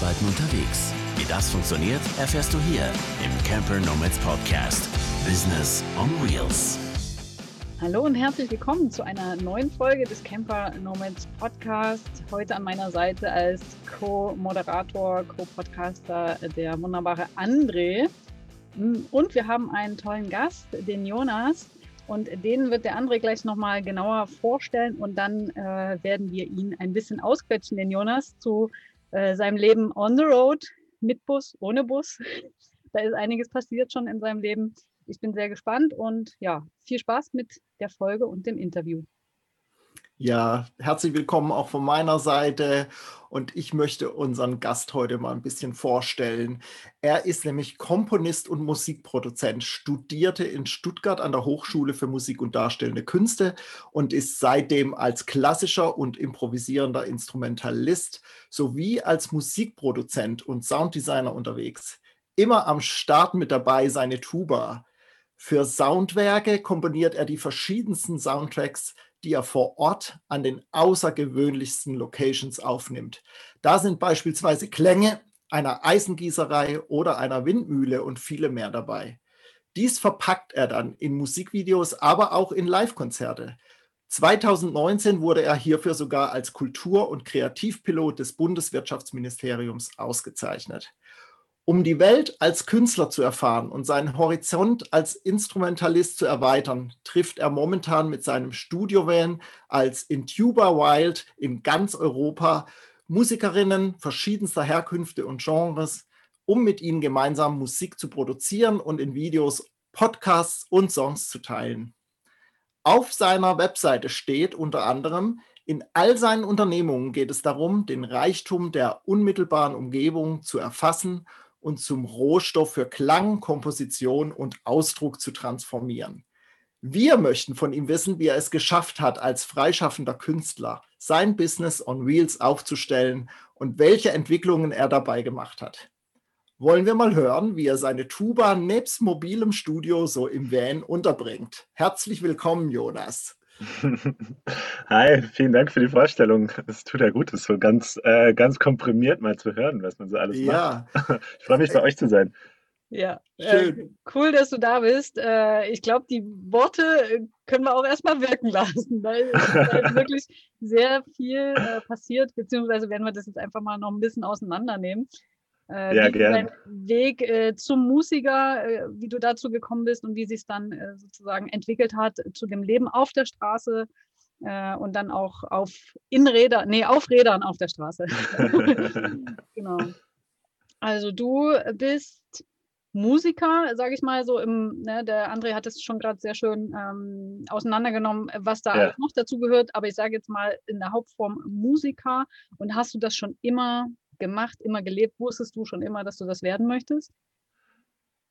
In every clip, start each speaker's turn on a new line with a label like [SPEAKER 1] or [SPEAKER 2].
[SPEAKER 1] Arbeiten unterwegs. Wie das funktioniert, erfährst du hier im Camper Nomads Podcast. Business on Wheels.
[SPEAKER 2] Hallo und herzlich willkommen zu einer neuen Folge des Camper Nomads Podcast. Heute an meiner Seite als Co-Moderator, Co-Podcaster der wunderbare André. Und wir haben einen tollen Gast, den Jonas. Und den wird der André gleich nochmal genauer vorstellen und dann äh, werden wir ihn ein bisschen ausquetschen, den Jonas, zu äh, seinem Leben on the road, mit Bus, ohne Bus. Da ist einiges passiert schon in seinem Leben. Ich bin sehr gespannt und ja, viel Spaß mit der Folge und dem Interview.
[SPEAKER 3] Ja, herzlich willkommen auch von meiner Seite und ich möchte unseren Gast heute mal ein bisschen vorstellen. Er ist nämlich Komponist und Musikproduzent, studierte in Stuttgart an der Hochschule für Musik und Darstellende Künste und ist seitdem als klassischer und improvisierender Instrumentalist sowie als Musikproduzent und Sounddesigner unterwegs. Immer am Start mit dabei seine Tuba. Für Soundwerke komponiert er die verschiedensten Soundtracks die er vor Ort an den außergewöhnlichsten Locations aufnimmt. Da sind beispielsweise Klänge einer Eisengießerei oder einer Windmühle und viele mehr dabei. Dies verpackt er dann in Musikvideos, aber auch in Live-Konzerte. 2019 wurde er hierfür sogar als Kultur- und Kreativpilot des Bundeswirtschaftsministeriums ausgezeichnet. Um die Welt als Künstler zu erfahren und seinen Horizont als Instrumentalist zu erweitern, trifft er momentan mit seinem Studiovan als Intuba Wild in ganz Europa Musikerinnen verschiedenster Herkünfte und Genres, um mit ihnen gemeinsam Musik zu produzieren und in Videos, Podcasts und Songs zu teilen. Auf seiner Webseite steht unter anderem, in all seinen Unternehmungen geht es darum, den Reichtum der unmittelbaren Umgebung zu erfassen und zum Rohstoff für Klang, Komposition und Ausdruck zu transformieren. Wir möchten von ihm wissen, wie er es geschafft hat, als freischaffender Künstler sein Business on Wheels aufzustellen und welche Entwicklungen er dabei gemacht hat. Wollen wir mal hören, wie er seine Tuba nebst mobilem Studio so im Van unterbringt. Herzlich willkommen, Jonas.
[SPEAKER 4] Hi, vielen Dank für die Vorstellung. Es tut ja gut, das so ganz, äh, ganz komprimiert mal zu hören, was man so alles ja. macht. Ich freue mich, bei euch zu sein.
[SPEAKER 2] Ja, Schön. Äh, cool, dass du da bist. Äh, ich glaube, die Worte äh, können wir auch erstmal wirken lassen, weil es ist wirklich sehr viel äh, passiert, beziehungsweise werden wir das jetzt einfach mal noch ein bisschen auseinandernehmen. Äh, ja, gerne. Dein Weg äh, zum Musiker, äh, wie du dazu gekommen bist und wie sich es dann äh, sozusagen entwickelt hat zu dem Leben auf der Straße äh, und dann auch auf in Rädern, nee, auf Rädern auf der Straße. genau. Also du bist Musiker, sage ich mal so im, ne, der André hat es schon gerade sehr schön ähm, auseinandergenommen, was da ja. noch dazu gehört, aber ich sage jetzt mal in der Hauptform Musiker und hast du das schon immer gemacht, immer gelebt? Wusstest du schon immer, dass du das werden möchtest?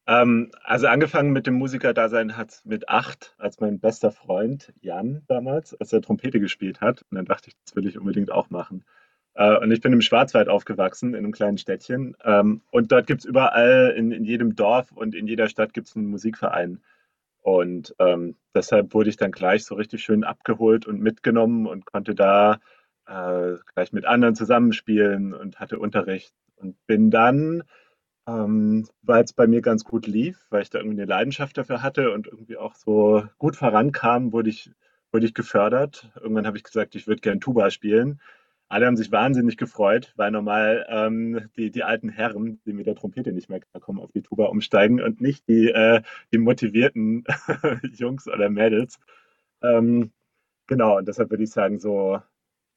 [SPEAKER 4] Ähm, also angefangen mit dem Musikerdasein hat es mit acht, als mein bester Freund Jan damals, als er Trompete gespielt hat. Und dann dachte ich, das will ich unbedingt auch machen. Äh, und ich bin im Schwarzwald aufgewachsen, in einem kleinen Städtchen. Ähm, und dort gibt es überall, in, in, jedem Dorf und in jeder Stadt gibt es einen Musikverein. Und ähm, deshalb wurde ich dann gleich so richtig schön abgeholt und mitgenommen und konnte da äh, gleich mit anderen zusammenspielen und hatte Unterricht und bin dann, ähm, weil es bei mir ganz gut lief, weil ich da irgendwie eine Leidenschaft dafür hatte und irgendwie auch so gut vorankam, wurde ich, wurde ich gefördert. Irgendwann habe ich gesagt, ich würde gern Tuba spielen. Alle haben sich wahnsinnig gefreut, weil normal ähm, die, die alten Herren, die mit der Trompete nicht mehr kommen, auf die Tuba umsteigen und nicht die, äh, die motivierten Jungs oder Mädels. Ähm, genau, und deshalb würde ich sagen, so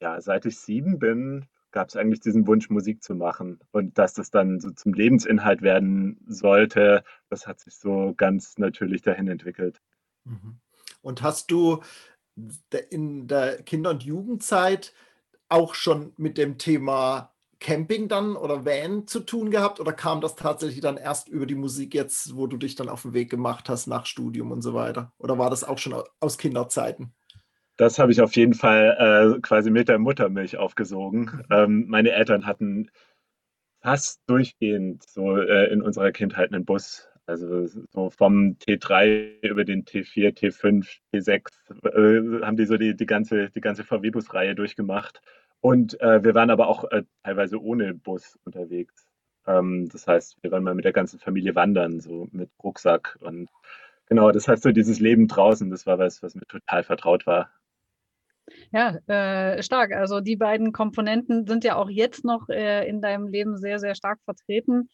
[SPEAKER 4] ja, seit ich sieben bin, gab es eigentlich diesen Wunsch, Musik zu machen. Und dass das dann so zum Lebensinhalt werden sollte, das hat sich so ganz natürlich dahin entwickelt.
[SPEAKER 3] Mhm. Und hast du in der Kinder- und Jugendzeit auch schon mit dem Thema Camping dann oder Van zu tun gehabt oder kam das tatsächlich dann erst über die Musik jetzt, wo du dich dann auf den Weg gemacht hast nach Studium und so weiter? Oder war das auch schon aus Kinderzeiten?
[SPEAKER 4] Das habe ich auf jeden Fall äh, quasi mit der Muttermilch aufgesogen. Mhm. Ähm, meine Eltern hatten fast durchgehend so äh, in unserer Kindheit einen Bus. Also so vom T3 über den T4, T5, T6 äh, haben die so die, die ganze, die ganze VW-Bus-Reihe durchgemacht. Und äh, wir waren aber auch äh, teilweise ohne Bus unterwegs. Ähm, das heißt, wir waren mal mit der ganzen Familie wandern, so mit Rucksack. Und genau, das heißt, so dieses Leben draußen, das war was, was mir total vertraut war.
[SPEAKER 2] Ja, äh, stark. Also die beiden Komponenten sind ja auch jetzt noch äh, in deinem Leben sehr, sehr stark vertreten.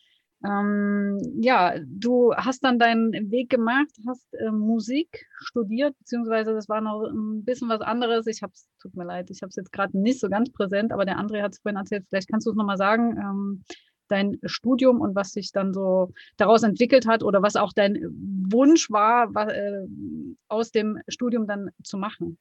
[SPEAKER 2] Ähm, ja, du hast dann deinen Weg gemacht, hast äh, Musik studiert, beziehungsweise das war noch ein bisschen was anderes. Ich habe es, tut mir leid, ich habe es jetzt gerade nicht so ganz präsent, aber der André hat es vorhin erzählt. Vielleicht kannst du es nochmal sagen, ähm, dein Studium und was sich dann so daraus entwickelt hat oder was auch dein Wunsch war, was, äh, aus dem Studium dann zu machen.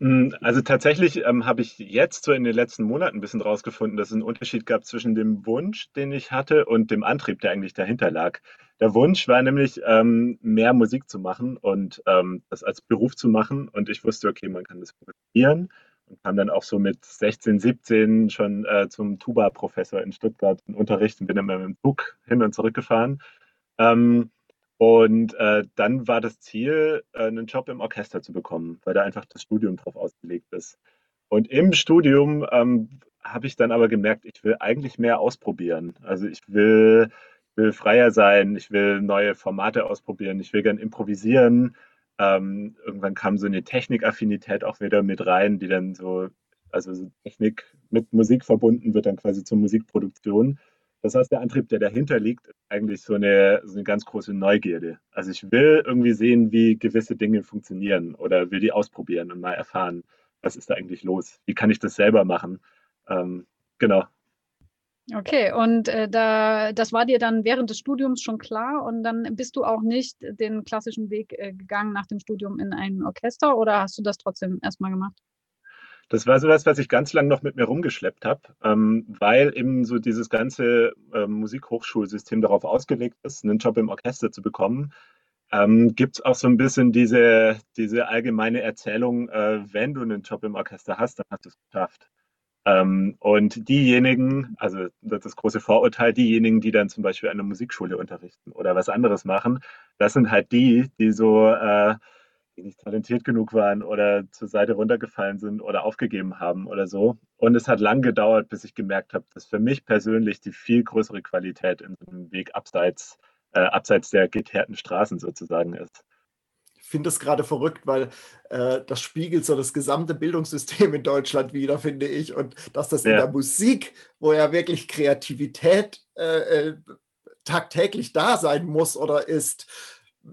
[SPEAKER 4] Hm, also tatsächlich ähm, habe ich jetzt so in den letzten Monaten ein bisschen rausgefunden, dass es einen Unterschied gab zwischen dem Wunsch, den ich hatte, und dem Antrieb, der eigentlich dahinter lag. Der Wunsch war nämlich, ähm, mehr Musik zu machen und ähm, das als Beruf zu machen. Und ich wusste, okay, man kann das probieren und kam dann auch so mit 16, 17 schon äh, zum Tuba-Professor in Stuttgart in Unterricht und bin dann mit dem Zug hin und zurück gefahren. Ähm, und äh, dann war das Ziel, äh, einen Job im Orchester zu bekommen, weil da einfach das Studium drauf ausgelegt ist. Und im Studium ähm, habe ich dann aber gemerkt, ich will eigentlich mehr ausprobieren. Also ich will, will freier sein, ich will neue Formate ausprobieren, ich will gern improvisieren. Ähm, irgendwann kam so eine Technikaffinität auch wieder mit rein, die dann so, also Technik mit Musik verbunden wird, dann quasi zur Musikproduktion. Das heißt, der Antrieb, der dahinter liegt, ist eigentlich so eine, so eine ganz große Neugierde. Also ich will irgendwie sehen, wie gewisse Dinge funktionieren oder will die ausprobieren und mal erfahren, was ist da eigentlich los? Wie kann ich das selber machen? Ähm, genau.
[SPEAKER 2] Okay, und äh, da, das war dir dann während des Studiums schon klar und dann bist du auch nicht den klassischen Weg äh, gegangen nach dem Studium in ein Orchester oder hast du das trotzdem erstmal gemacht?
[SPEAKER 4] Das war sowas, was ich ganz lange noch mit mir rumgeschleppt habe, ähm, weil eben so dieses ganze äh, Musikhochschulsystem darauf ausgelegt ist, einen Job im Orchester zu bekommen. Ähm, Gibt es auch so ein bisschen diese, diese allgemeine Erzählung, äh, wenn du einen Job im Orchester hast, dann hast du es geschafft. Ähm, und diejenigen, also das große Vorurteil, diejenigen, die dann zum Beispiel an der Musikschule unterrichten oder was anderes machen, das sind halt die, die so äh, die nicht talentiert genug waren oder zur Seite runtergefallen sind oder aufgegeben haben oder so. Und es hat lang gedauert, bis ich gemerkt habe, dass für mich persönlich die viel größere Qualität in so einem Weg abseits, äh, abseits der geteerten Straßen sozusagen ist.
[SPEAKER 3] Ich finde das gerade verrückt, weil äh, das spiegelt so das gesamte Bildungssystem in Deutschland wieder, finde ich. Und dass das ja. in der Musik, wo ja wirklich Kreativität äh, äh tagtäglich da sein muss oder ist,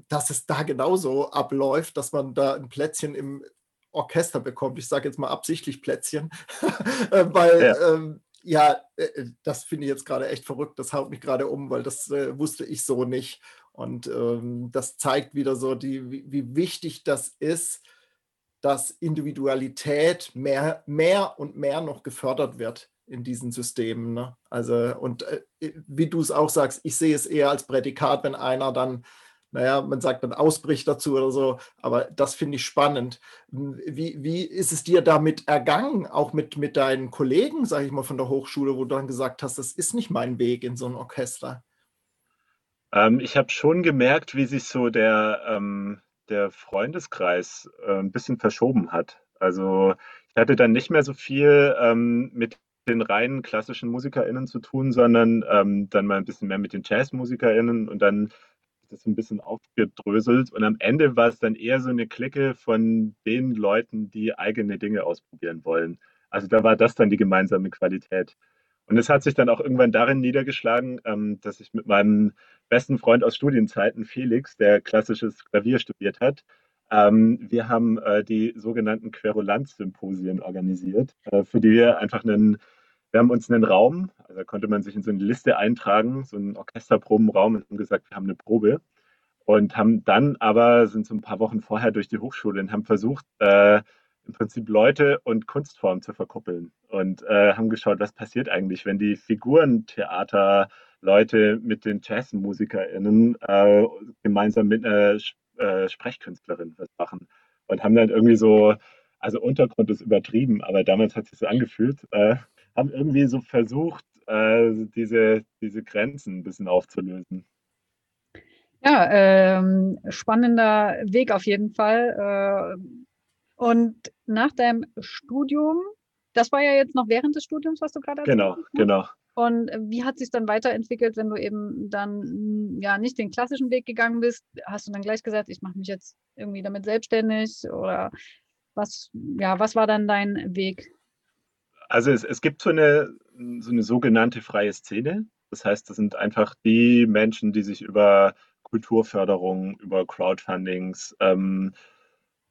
[SPEAKER 3] dass es da genauso abläuft, dass man da ein Plätzchen im Orchester bekommt. Ich sage jetzt mal absichtlich Plätzchen, äh, weil ja, ähm, ja äh, äh, das finde ich jetzt gerade echt verrückt. Das haut mich gerade um, weil das äh, wusste ich so nicht. Und ähm, das zeigt wieder so, die, wie, wie, wichtig das ist, dass Individualität mehr, mehr und mehr noch gefördert wird in diesen Systemen. Ne? Also, und äh, wie du es auch sagst, ich sehe es eher als Prädikat, wenn einer dann naja, man sagt dann Ausbrich dazu oder so, aber das finde ich spannend. Wie, wie ist es dir damit ergangen, auch mit, mit deinen Kollegen, sage ich mal, von der Hochschule, wo du dann gesagt hast, das ist nicht mein Weg in so ein Orchester?
[SPEAKER 4] Ähm, ich habe schon gemerkt, wie sich so der, ähm, der Freundeskreis äh, ein bisschen verschoben hat. Also ich hatte dann nicht mehr so viel ähm, mit den reinen klassischen MusikerInnen zu tun, sondern ähm, dann mal ein bisschen mehr mit den JazzmusikerInnen und dann das ein bisschen aufgedröselt und am Ende war es dann eher so eine Clique von den Leuten, die eigene Dinge ausprobieren wollen. Also da war das dann die gemeinsame Qualität. Und es hat sich dann auch irgendwann darin niedergeschlagen, ähm, dass ich mit meinem besten Freund aus Studienzeiten, Felix, der klassisches Klavier studiert hat, ähm, wir haben äh, die sogenannten Querulanz-Symposien organisiert, äh, für die wir einfach einen wir haben uns einen Raum, also da konnte man sich in so eine Liste eintragen, so einen Orchesterprobenraum und haben gesagt, wir haben eine Probe. Und haben dann aber, sind so ein paar Wochen vorher durch die Hochschule und haben versucht, äh, im Prinzip Leute und Kunstform zu verkuppeln und äh, haben geschaut, was passiert eigentlich, wenn die Figurentheater Leute mit den JazzmusikerInnen äh, gemeinsam mit einer äh, Sprechkünstlerin was machen. Und haben dann irgendwie so, also Untergrund ist übertrieben, aber damals hat sich so angefühlt, äh, haben irgendwie so versucht, äh, diese, diese Grenzen ein bisschen aufzulösen.
[SPEAKER 2] Ja, ähm, spannender Weg auf jeden Fall. Äh, und nach deinem Studium das war ja jetzt noch während des Studiums, was du gerade
[SPEAKER 4] erzählt Genau, hast, ne? genau.
[SPEAKER 2] Und wie hat sich dann weiterentwickelt, wenn du eben dann ja nicht den klassischen Weg gegangen bist? Hast du dann gleich gesagt, ich mache mich jetzt irgendwie damit selbstständig oder was, ja, was war dann dein Weg?
[SPEAKER 4] Also es, es gibt so eine, so eine sogenannte freie Szene. Das heißt, das sind einfach die Menschen, die sich über Kulturförderung, über Crowdfundings, ähm,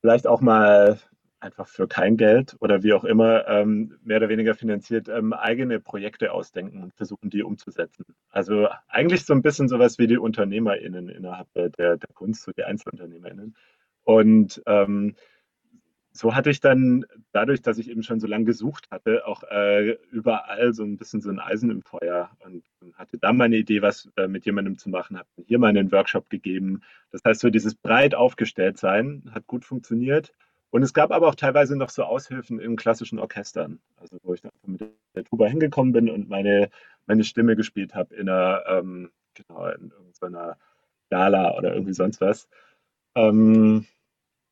[SPEAKER 4] vielleicht auch mal einfach für kein Geld oder wie auch immer ähm, mehr oder weniger finanziert ähm, eigene Projekte ausdenken und versuchen, die umzusetzen. Also eigentlich so ein bisschen sowas wie die UnternehmerInnen innerhalb der, der Kunst, so die EinzelunternehmerInnen. Und ähm, so hatte ich dann, dadurch, dass ich eben schon so lange gesucht hatte, auch äh, überall so ein bisschen so ein Eisen im Feuer und hatte dann meine Idee, was äh, mit jemandem zu machen, habe hier mal einen Workshop gegeben. Das heißt, so dieses breit aufgestellt sein hat gut funktioniert. Und es gab aber auch teilweise noch so Aushilfen in klassischen Orchestern, also wo ich dann mit der Tuba hingekommen bin und meine, meine Stimme gespielt habe in einer, ähm, genau, in irgendeiner Gala oder irgendwie sonst was. Ähm,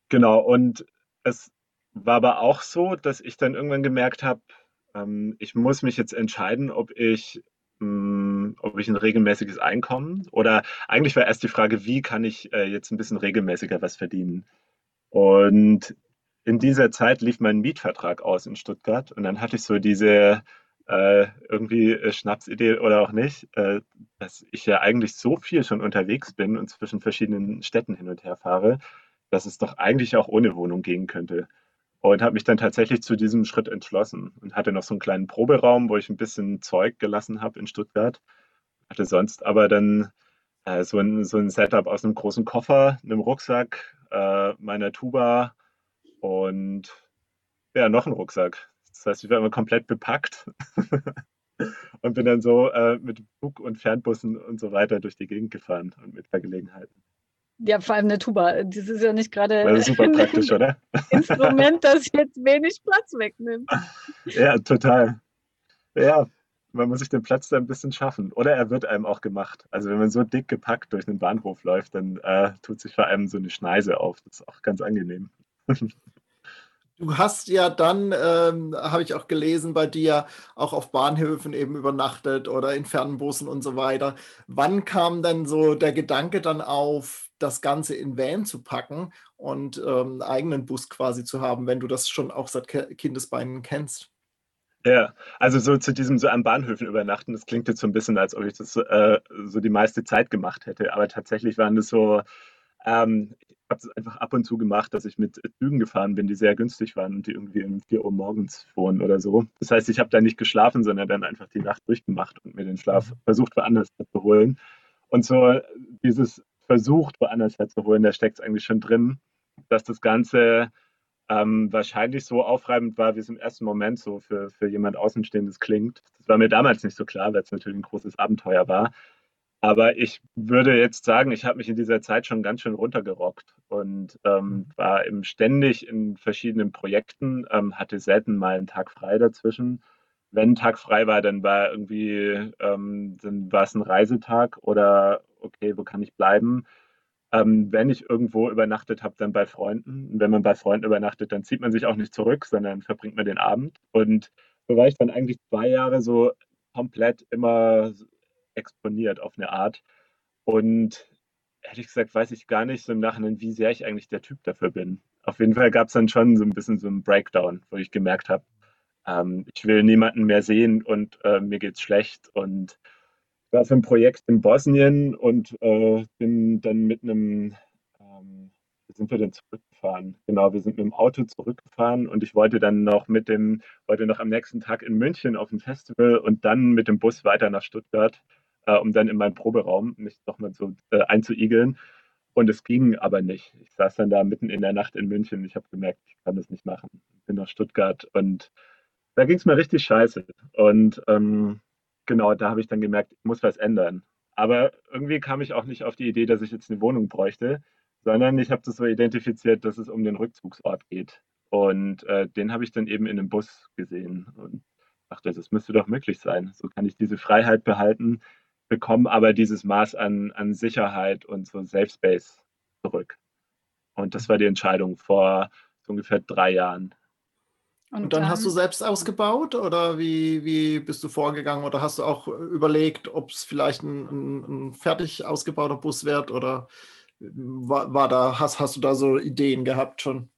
[SPEAKER 4] genau, und es war aber auch so, dass ich dann irgendwann gemerkt habe, ähm, ich muss mich jetzt entscheiden, ob ich, mh, hm, ob ich ein regelmäßiges Einkommen oder eigentlich war erst die Frage, wie kann ich äh, jetzt ein bisschen regelmäßiger was verdienen. Und in dieser Zeit lief mein Mietvertrag aus in Stuttgart und dann hatte ich so diese äh, irgendwie äh, Schnapsidee oder auch nicht, äh, dass ich ja eigentlich so viel schon unterwegs bin und zwischen verschiedenen Städten hin und her fahre, dass es doch eigentlich auch ohne Wohnung gehen könnte. Und habe mich dann tatsächlich zu diesem Schritt entschlossen und hatte noch so einen kleinen Proberaum, wo ich ein bisschen Zeug gelassen habe in Stuttgart. Hatte sonst aber dann äh, so, ein, so ein Setup aus einem großen Koffer, einem Rucksack, äh, meiner Tuba, und ja, noch ein Rucksack. Das heißt, ich war immer komplett bepackt und bin dann so äh, mit Bug- und Fernbussen und so weiter durch die Gegend gefahren und mit Vergelegenheiten.
[SPEAKER 2] Ja, vor allem eine Tuba. Das ist ja nicht gerade
[SPEAKER 4] ein super praktisch, oder?
[SPEAKER 2] Instrument, das jetzt wenig Platz wegnimmt.
[SPEAKER 4] Ja, total. Ja, man muss sich den Platz da ein bisschen schaffen. Oder er wird einem auch gemacht. Also wenn man so dick gepackt durch den Bahnhof läuft, dann äh, tut sich vor allem so eine Schneise auf. Das ist auch ganz angenehm.
[SPEAKER 3] Du hast ja dann, ähm, habe ich auch gelesen, bei dir auch auf Bahnhöfen eben übernachtet oder in Fernbussen und so weiter. Wann kam denn so der Gedanke dann auf, das Ganze in Van zu packen und ähm, einen eigenen Bus quasi zu haben, wenn du das schon auch seit Kindesbeinen kennst?
[SPEAKER 4] Ja, also so zu diesem so an Bahnhöfen übernachten, das klingt jetzt so ein bisschen, als ob ich das äh, so die meiste Zeit gemacht hätte, aber tatsächlich waren das so, ähm, habe es einfach ab und zu gemacht, dass ich mit Zügen gefahren bin, die sehr günstig waren und die irgendwie um 4 Uhr morgens fuhren oder so. Das heißt, ich habe da nicht geschlafen, sondern dann einfach die Nacht durchgemacht und mir den Schlaf mhm. versucht, woanders zu holen. Und so dieses versucht, woanders herzuholen, da steckt es eigentlich schon drin, dass das Ganze ähm, wahrscheinlich so aufreibend war, wie es im ersten Moment so für, für jemand Außenstehendes klingt. Das war mir damals nicht so klar, weil es natürlich ein großes Abenteuer war. Aber ich würde jetzt sagen, ich habe mich in dieser Zeit schon ganz schön runtergerockt und ähm, mhm. war eben ständig in verschiedenen Projekten, ähm, hatte selten mal einen Tag frei dazwischen. Wenn ein Tag frei war, dann war irgendwie, ähm, dann war es ein Reisetag oder okay, wo kann ich bleiben? Ähm, wenn ich irgendwo übernachtet habe, dann bei Freunden. Und wenn man bei Freunden übernachtet, dann zieht man sich auch nicht zurück, sondern verbringt man den Abend. Und so war ich dann eigentlich zwei Jahre so komplett immer exponiert auf eine Art. Und ehrlich gesagt weiß ich gar nicht so im Nachhinein, wie sehr ich eigentlich der Typ dafür bin. Auf jeden Fall gab es dann schon so ein bisschen so einen Breakdown, wo ich gemerkt habe, ähm, ich will niemanden mehr sehen und äh, mir geht's schlecht. Und ich war für ein Projekt in Bosnien und äh, bin dann mit einem, ähm, wie sind wir denn zurückgefahren? Genau, wir sind mit dem Auto zurückgefahren und ich wollte dann noch mit dem, wollte noch am nächsten Tag in München auf ein Festival und dann mit dem Bus weiter nach Stuttgart äh, um dann in meinen Proberaum mich nochmal so äh, einzuigeln. Und es ging aber nicht. Ich saß dann da mitten in der Nacht in München. Ich habe gemerkt, ich kann das nicht machen. Ich bin nach Stuttgart und da ging es mir richtig scheiße. Und ähm, genau, da habe ich dann gemerkt, ich muss was ändern. Aber irgendwie kam ich auch nicht auf die Idee, dass ich jetzt eine Wohnung bräuchte, sondern ich habe das so identifiziert, dass es um den Rückzugsort geht. Und äh, den habe ich dann eben in einem Bus gesehen und dachte, das müsste doch möglich sein. So kann ich diese Freiheit behalten, bekommen aber dieses Maß an, an Sicherheit und so Safe Space zurück. Und das war die Entscheidung vor so ungefähr drei Jahren.
[SPEAKER 3] Und, und dann, dann, hast du selbst ausgebaut oder wie, wie bist du vorgegangen oder hast du auch überlegt, ob es vielleicht ein, ein, ein, fertig ausgebauter Bus wird oder war, war da, hast, hast du da so Ideen gehabt schon?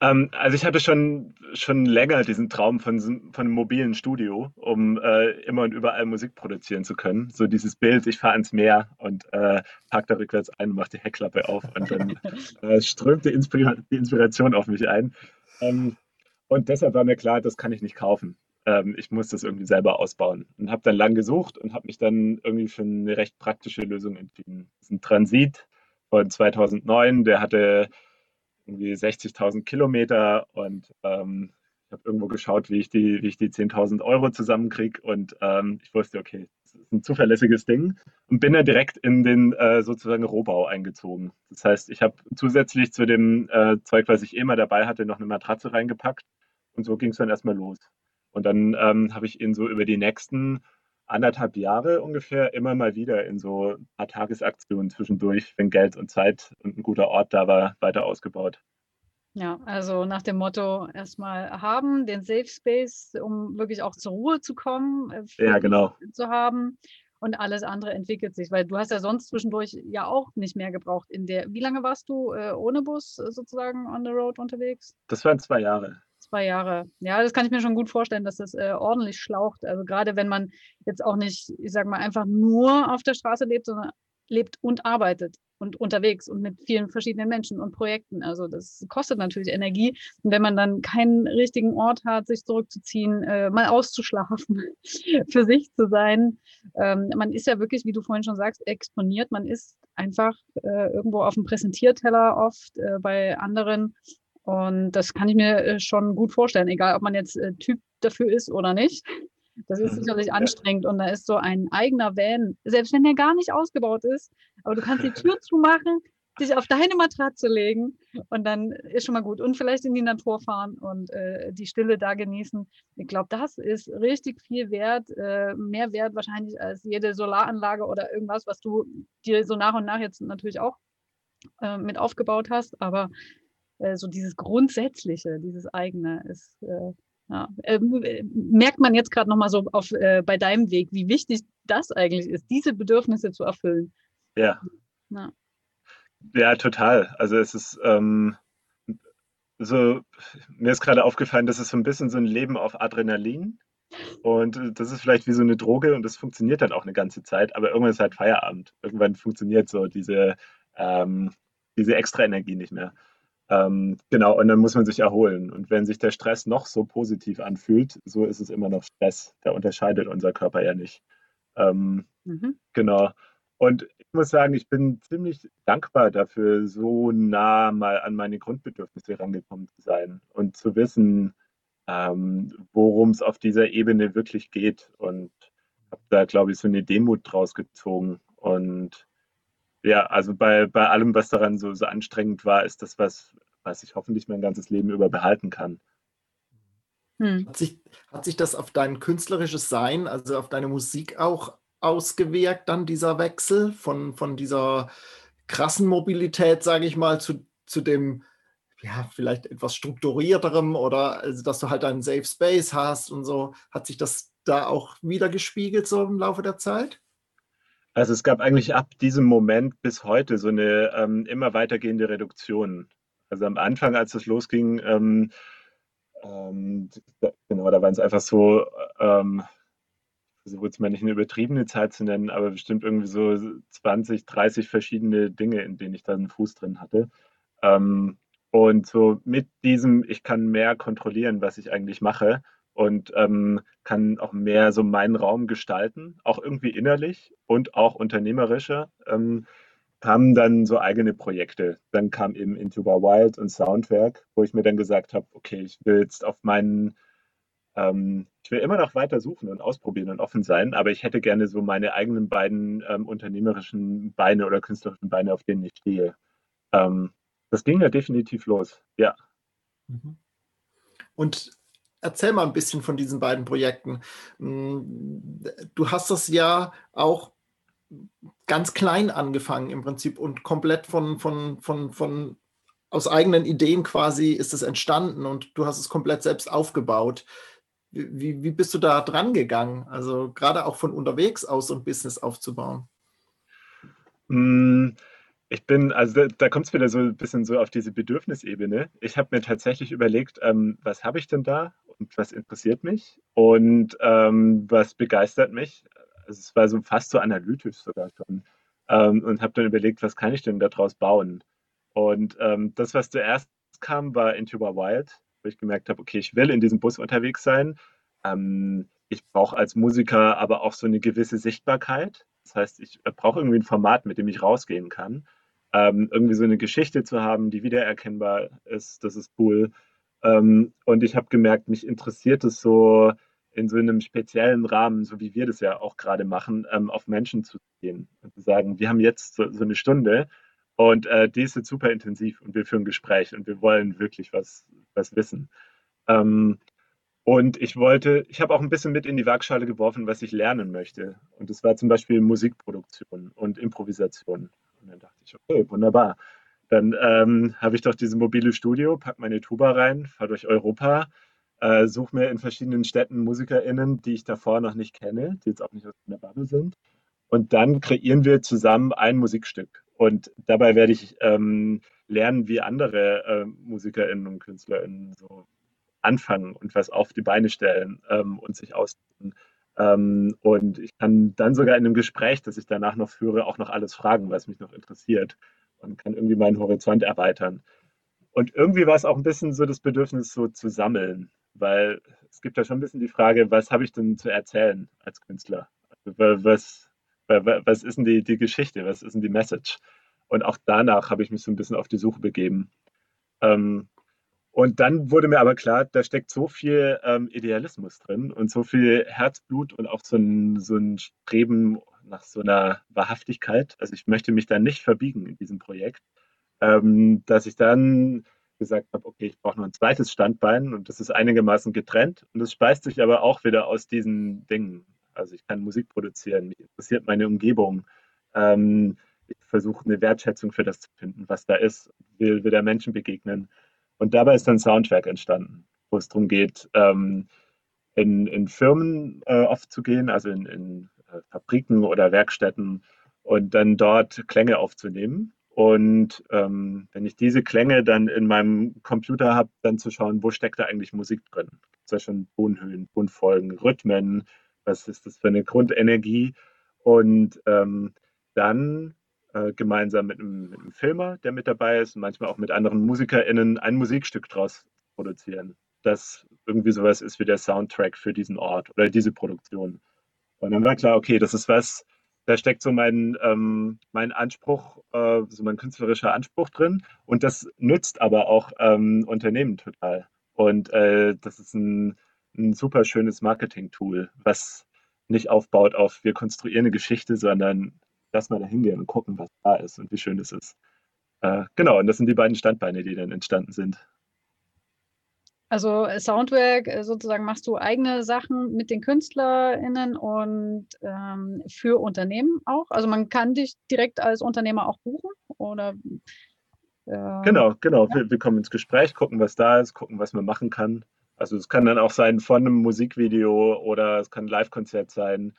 [SPEAKER 4] Ähm, also ich hatte schon, schon länger diesen Traum von, von einem mobilen Studio, um äh, immer und überall Musik produzieren zu können. So dieses Bild, ich fahre ans Meer und äh, parke da rückwärts ein und mache die Heckklappe auf und dann äh, strömt die, Inspira die, Inspiration auf mich ein. Ähm, und deshalb war mir klar, das kann ich nicht kaufen. Ähm, ich muss das irgendwie selber ausbauen und habe dann lang gesucht und habe mich dann irgendwie für eine recht praktische Lösung entschieden. Das ist ein Transit von 2009, der hatte irgendwie 60.000 Kilometer und ähm, ich habe irgendwo geschaut, wie ich die, die 10.000 Euro zusammenkriege und ähm, ich wusste, okay, ist ein zuverlässiges Ding und bin dann direkt in den äh, sozusagen Rohbau eingezogen. Das heißt, ich habe zusätzlich zu dem äh, Zeug, was ich eh mal dabei hatte, noch eine Matratze reingepackt und so ging es dann erstmal los. Und dann ähm, habe ich ihn so über die nächsten anderthalb Jahre ungefähr immer mal wieder in so ein paar Tagesaktionen zwischendurch, wenn Geld und Zeit und ein guter Ort da war, weiter ausgebaut.
[SPEAKER 2] Ja, also nach dem Motto erstmal haben, den Safe Space, um wirklich auch zur Ruhe zu kommen,
[SPEAKER 4] äh, ja, genau.
[SPEAKER 2] zu haben und alles andere entwickelt sich, weil du hast ja sonst zwischendurch ja auch nicht mehr gebraucht in der, wie lange warst du äh, ohne Bus äh, sozusagen on the road unterwegs?
[SPEAKER 4] Das waren zwei Jahre
[SPEAKER 2] zwei Jahre. Ja, das kann ich mir schon gut vorstellen, dass das äh, ordentlich schlaucht. Also gerade wenn man jetzt auch nicht, ich sag mal, einfach nur auf der Straße lebt, sondern lebt und arbeitet und unterwegs und mit vielen verschiedenen Menschen und Projekten. Also das kostet natürlich Energie. Und wenn man dann keinen richtigen Ort hat, sich zurückzuziehen, äh, mal auszuschlafen, für sich zu sein. Ähm, man ist ja wirklich, wie du vorhin schon sagst, exponiert. Man ist einfach äh, irgendwo auf dem Präsentierteller oft äh, bei anderen und das kann ich mir äh, schon gut vorstellen, egal ob man jetzt äh, Typ dafür ist oder nicht. Das ist sicherlich anstrengend und da ist so ein eigener Van, selbst wenn der gar nicht ausgebaut ist, aber du kannst die Tür zumachen, dich auf deine Matratze legen und dann ist schon mal gut. Und vielleicht in die Natur fahren und äh, die Stille da genießen. Ich glaube, das ist richtig viel wert, äh, mehr wert wahrscheinlich als jede Solaranlage oder irgendwas, was du dir so nach und nach jetzt natürlich auch äh, mit aufgebaut hast. Aber äh, so dieses Grundsätzliche, dieses eigene ist, äh, ja, äh, merkt man jetzt gerade nochmal so auf, äh, bei deinem Weg, wie wichtig das eigentlich ist, diese Bedürfnisse zu erfüllen.
[SPEAKER 4] Ja. Ja, ja total. Also es ist ähm, so, mir ist gerade aufgefallen, das ist so ein bisschen so ein Leben auf Adrenalin. Und das ist vielleicht wie so eine Droge und das funktioniert dann auch eine ganze Zeit, aber irgendwann ist halt Feierabend. Irgendwann funktioniert so diese, ähm, diese extra Energie nicht mehr. Ähm, genau, und dann muss man sich erholen. Und wenn sich der Stress noch so positiv anfühlt, so ist es immer noch Stress. Da unterscheidet unser Körper ja nicht. Ähm, mhm. Genau. Und ich muss sagen, ich bin ziemlich dankbar dafür, so nah mal an meine Grundbedürfnisse herangekommen zu sein und zu wissen, ähm, worum es auf dieser Ebene wirklich geht. Und habe da, glaube ich, so eine Demut draus gezogen. Und ja, also bei, bei allem, was daran so, so anstrengend war, ist das was, was ich hoffentlich mein ganzes Leben über behalten kann.
[SPEAKER 3] Hm. Hat, sich, hat sich das auf dein künstlerisches Sein, also auf deine Musik auch ausgewirkt, dann dieser Wechsel von, von dieser krassen Mobilität, sage ich mal, zu, zu dem, ja, vielleicht etwas strukturierterem oder also, dass du halt einen Safe Space hast und so. Hat sich das da auch wieder gespiegelt so im Laufe der Zeit?
[SPEAKER 4] Also es gab eigentlich ab diesem Moment bis heute so eine ähm, immer weitergehende Reduktion. Also am Anfang, als es losging, ähm, ähm, genau, da waren es einfach so, ähm, versuche jetzt mal nicht eine übertriebene Zeit zu nennen, aber bestimmt irgendwie so 20, 30 verschiedene Dinge, in denen ich da einen Fuß drin hatte. Ähm, und so mit diesem, ich kann mehr kontrollieren, was ich eigentlich mache, und ähm, kann auch mehr so meinen Raum gestalten, auch irgendwie innerlich und auch unternehmerischer. Ähm, kamen dann so eigene Projekte. Dann kam eben Intuba Wild und Soundwerk, wo ich mir dann gesagt habe, okay, ich will jetzt auf meinen, ähm, ich will immer noch weiter suchen und ausprobieren und offen sein, aber ich hätte gerne so meine eigenen beiden ähm, unternehmerischen Beine oder künstlerischen Beine, auf denen ich stehe. Ähm, das ging ja definitiv los, ja.
[SPEAKER 3] Mhm. Und erzähl mal ein bisschen von diesen beiden Projekten. Hm, du hast das ja auch ganz klein angefangen im Prinzip und komplett von, von, von, von aus eigenen Ideen quasi ist es entstanden und du hast es komplett selbst aufgebaut. Wie, wie bist du da dran gegangen? Also gerade auch von unterwegs aus so ein Business aufzubauen?
[SPEAKER 4] Hm, ich bin, also da, da kommt es wieder so ein bisschen so auf diese Bedürfnisebene. Ich habe mir tatsächlich überlegt, ähm, was habe ich denn da und was interessiert mich und ähm, was begeistert mich. Also es war so fast so analytisch sogar schon. Ähm, und habe dann überlegt, was kann ich denn daraus bauen? Und ähm, das, was zuerst kam, war Into Wild, wo ich gemerkt habe, okay, ich will in diesem Bus unterwegs sein. Ähm, ich brauche als Musiker aber auch so eine gewisse Sichtbarkeit. Das heißt, ich brauche irgendwie ein Format, mit dem ich rausgehen kann. Ähm, irgendwie so eine Geschichte zu haben, die wiedererkennbar ist, das ist cool. Ähm, und ich habe gemerkt, mich interessiert es so in so einem speziellen Rahmen, so wie wir das ja auch gerade machen, ähm, auf Menschen zu gehen und zu sagen, wir haben jetzt so, so eine Stunde und äh, die ist jetzt super intensiv und wir führen ein Gespräch und wir wollen wirklich was, was wissen. Ähm, und ich wollte, ich habe auch ein bisschen mit in die Waagschale geworfen, was ich lernen möchte. Und das war zum Beispiel Musikproduktion und Improvisation. Und dann dachte ich, okay, wunderbar. Dann ähm, habe ich doch dieses mobile Studio, packe meine Tuba rein, fahre durch Europa, äh, suche mir in verschiedenen Städten MusikerInnen, die ich davor noch nicht kenne, die jetzt auch nicht aus meiner Bubble sind. Und dann kreieren wir zusammen ein Musikstück. Und dabei werde ich ähm, lernen, wie andere äh, MusikerInnen und KünstlerInnen so anfangen und was auf die Beine stellen ähm, und sich ausdrücken. Ähm, und ich kann dann sogar in einem Gespräch, das ich danach noch führe, auch noch alles fragen, was mich noch interessiert und kann irgendwie meinen Horizont erweitern. Und irgendwie war es auch ein bisschen so das Bedürfnis, so zu sammeln, weil es gibt ja schon ein bisschen die Frage, was habe ich denn zu erzählen als Künstler? Also, was, was ist denn die, die Geschichte? Was ist denn die Message? Und auch danach habe ich mich so ein bisschen auf die Suche begeben. Ähm, und dann wurde mir aber klar, da steckt so viel ähm, Idealismus drin und so viel Herzblut und auch so ein, so ein Streben nach so einer Wahrhaftigkeit. Also ich möchte mich da nicht verbiegen in diesem Projekt, ähm, dass ich dann gesagt habe, okay, ich brauche noch ein zweites Standbein und das ist einigermaßen getrennt und das speist sich aber auch wieder aus diesen Dingen. Also ich kann Musik produzieren, mich interessiert meine Umgebung. Ähm, ich versuche eine Wertschätzung für das zu finden, was da ist, will, will der Menschen begegnen. Und dabei ist dann Soundtrack entstanden, wo es darum geht, ähm, in, in, Firmen äh, oft zu gehen, also in, in äh, Fabriken oder Werkstätten und dann dort Klänge aufzunehmen. Und ähm, wenn ich diese Klänge dann in meinem Computer habe, dann zu schauen, wo steckt da eigentlich Musik drin? Gibt es da schon Tonhöhen, Tonfolgen, Rhythmen? Was ist das für eine Grundenergie? Und ähm, dann äh, gemeinsam mit einem, mit einem, Filmer, der mit dabei ist, manchmal auch mit anderen MusikerInnen ein Musikstück draus produzieren, das irgendwie sowas ist wie der Soundtrack für diesen Ort oder diese Produktion. Und dann war klar, okay, das ist was, da steckt so mein, ähm, mein Anspruch, äh, so mein künstlerischer Anspruch drin. Und das nützt aber auch ähm, Unternehmen total. Und äh, das ist ein, ein super schönes Marketing-Tool, was nicht aufbaut auf, wir konstruieren eine Geschichte, sondern lass mal da hingehen und gucken, was da ist und wie schön es ist. Äh, genau, und das sind die beiden Standbeine, die dann entstanden sind.
[SPEAKER 2] Also Soundwork, äh, sozusagen machst du eigene Sachen mit den KünstlerInnen und ähm, für Unternehmen auch. Also man kann dich direkt als Unternehmer auch buchen oder
[SPEAKER 4] äh, Genau, genau. Ja. Wir, wir, kommen ins Gespräch, gucken, was da ist, gucken, was man machen kann. Also es kann dann auch sein von einem Musikvideo oder es kann ein Live-Konzert sein